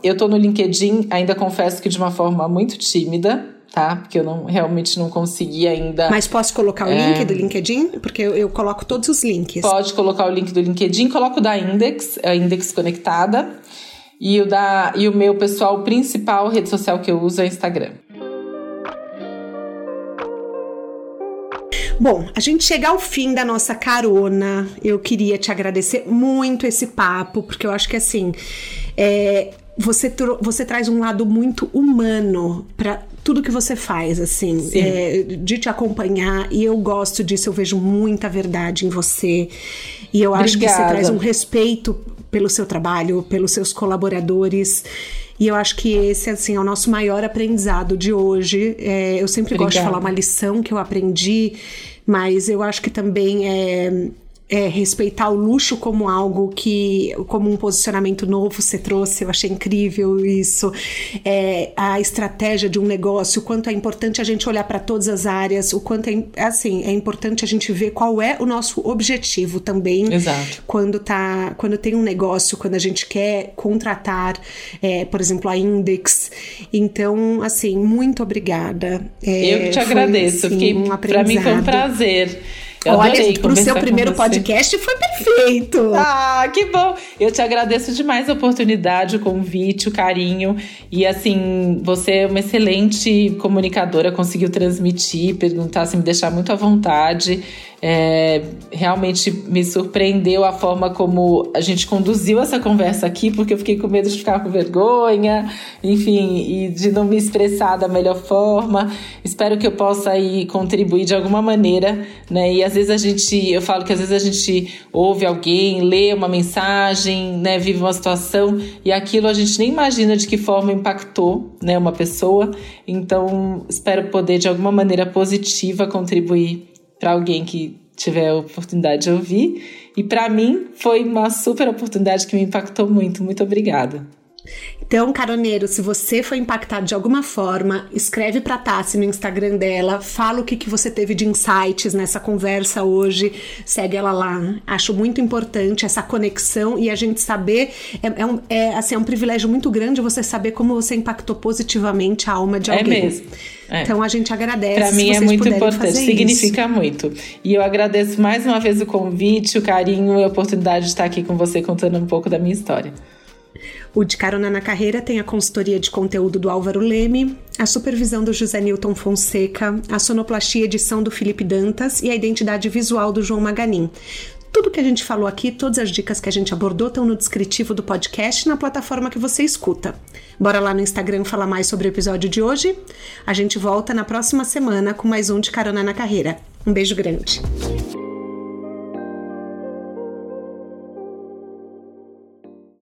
Eu tô no LinkedIn, ainda confesso que de uma forma muito tímida tá? Porque eu não realmente não consegui ainda. Mas posso colocar o é... link do LinkedIn? Porque eu, eu, coloco todos os links. Pode colocar o link do LinkedIn, coloco o da Index, a Index conectada. E o, da, e o meu pessoal principal, rede social que eu uso é Instagram. Bom, a gente chega ao fim da nossa carona. Eu queria te agradecer muito esse papo, porque eu acho que assim. É, você, você traz um lado muito humano para tudo que você faz, assim, é, de te acompanhar. E eu gosto disso, eu vejo muita verdade em você. E eu acho Obrigada. que você traz um respeito pelo seu trabalho, pelos seus colaboradores. E eu acho que esse assim, é o nosso maior aprendizado de hoje. É, eu sempre Obrigada. gosto de falar uma lição que eu aprendi, mas eu acho que também é, é, respeitar o luxo como algo que, como um posicionamento novo você trouxe, eu achei incrível isso. É, a estratégia de um negócio, o quanto é importante a gente olhar para todas as áreas, o quanto é, assim, é importante a gente ver qual é o nosso objetivo também. Exato. Quando, tá, quando tem um negócio, quando a gente quer contratar, é, por exemplo, a Index. Então, assim, muito obrigada. É, eu que te agradeço. Assim, Fiquei, um para mim foi um prazer. Eu Olha, pro seu primeiro podcast foi perfeito. [laughs] Ah, que bom. Eu te agradeço demais a oportunidade, o convite, o carinho. E assim, você é uma excelente comunicadora, conseguiu transmitir, perguntar, assim, me deixar muito à vontade. É, realmente me surpreendeu a forma como a gente conduziu essa conversa aqui, porque eu fiquei com medo de ficar com vergonha, enfim, e de não me expressar da melhor forma. Espero que eu possa aí contribuir de alguma maneira, né? E às vezes a gente, eu falo que às vezes a gente ouve alguém, lê uma mensagem, né, vive uma situação e aquilo a gente nem imagina de que forma impactou, né, uma pessoa. Então, espero poder de alguma maneira positiva contribuir para alguém que tiver a oportunidade de ouvir. E para mim foi uma super oportunidade que me impactou muito. Muito obrigada. Então, caroneiro, se você foi impactado de alguma forma, escreve para Tassi no Instagram dela, fala o que, que você teve de insights nessa conversa hoje, segue ela lá. Acho muito importante essa conexão e a gente saber, é, é, um, é, assim, é um privilégio muito grande você saber como você impactou positivamente a alma de é alguém. É mesmo. É. Então a gente agradece. Para mim é muito importante, significa isso. muito. E eu agradeço mais uma vez o convite, o carinho e a oportunidade de estar aqui com você contando um pouco da minha história. O De Carona na Carreira tem a consultoria de conteúdo do Álvaro Leme, a supervisão do José Newton Fonseca, a sonoplastia edição do Felipe Dantas e a identidade visual do João Maganin. Tudo que a gente falou aqui, todas as dicas que a gente abordou estão no descritivo do podcast na plataforma que você escuta. Bora lá no Instagram falar mais sobre o episódio de hoje? A gente volta na próxima semana com mais um de Carona na Carreira. Um beijo grande.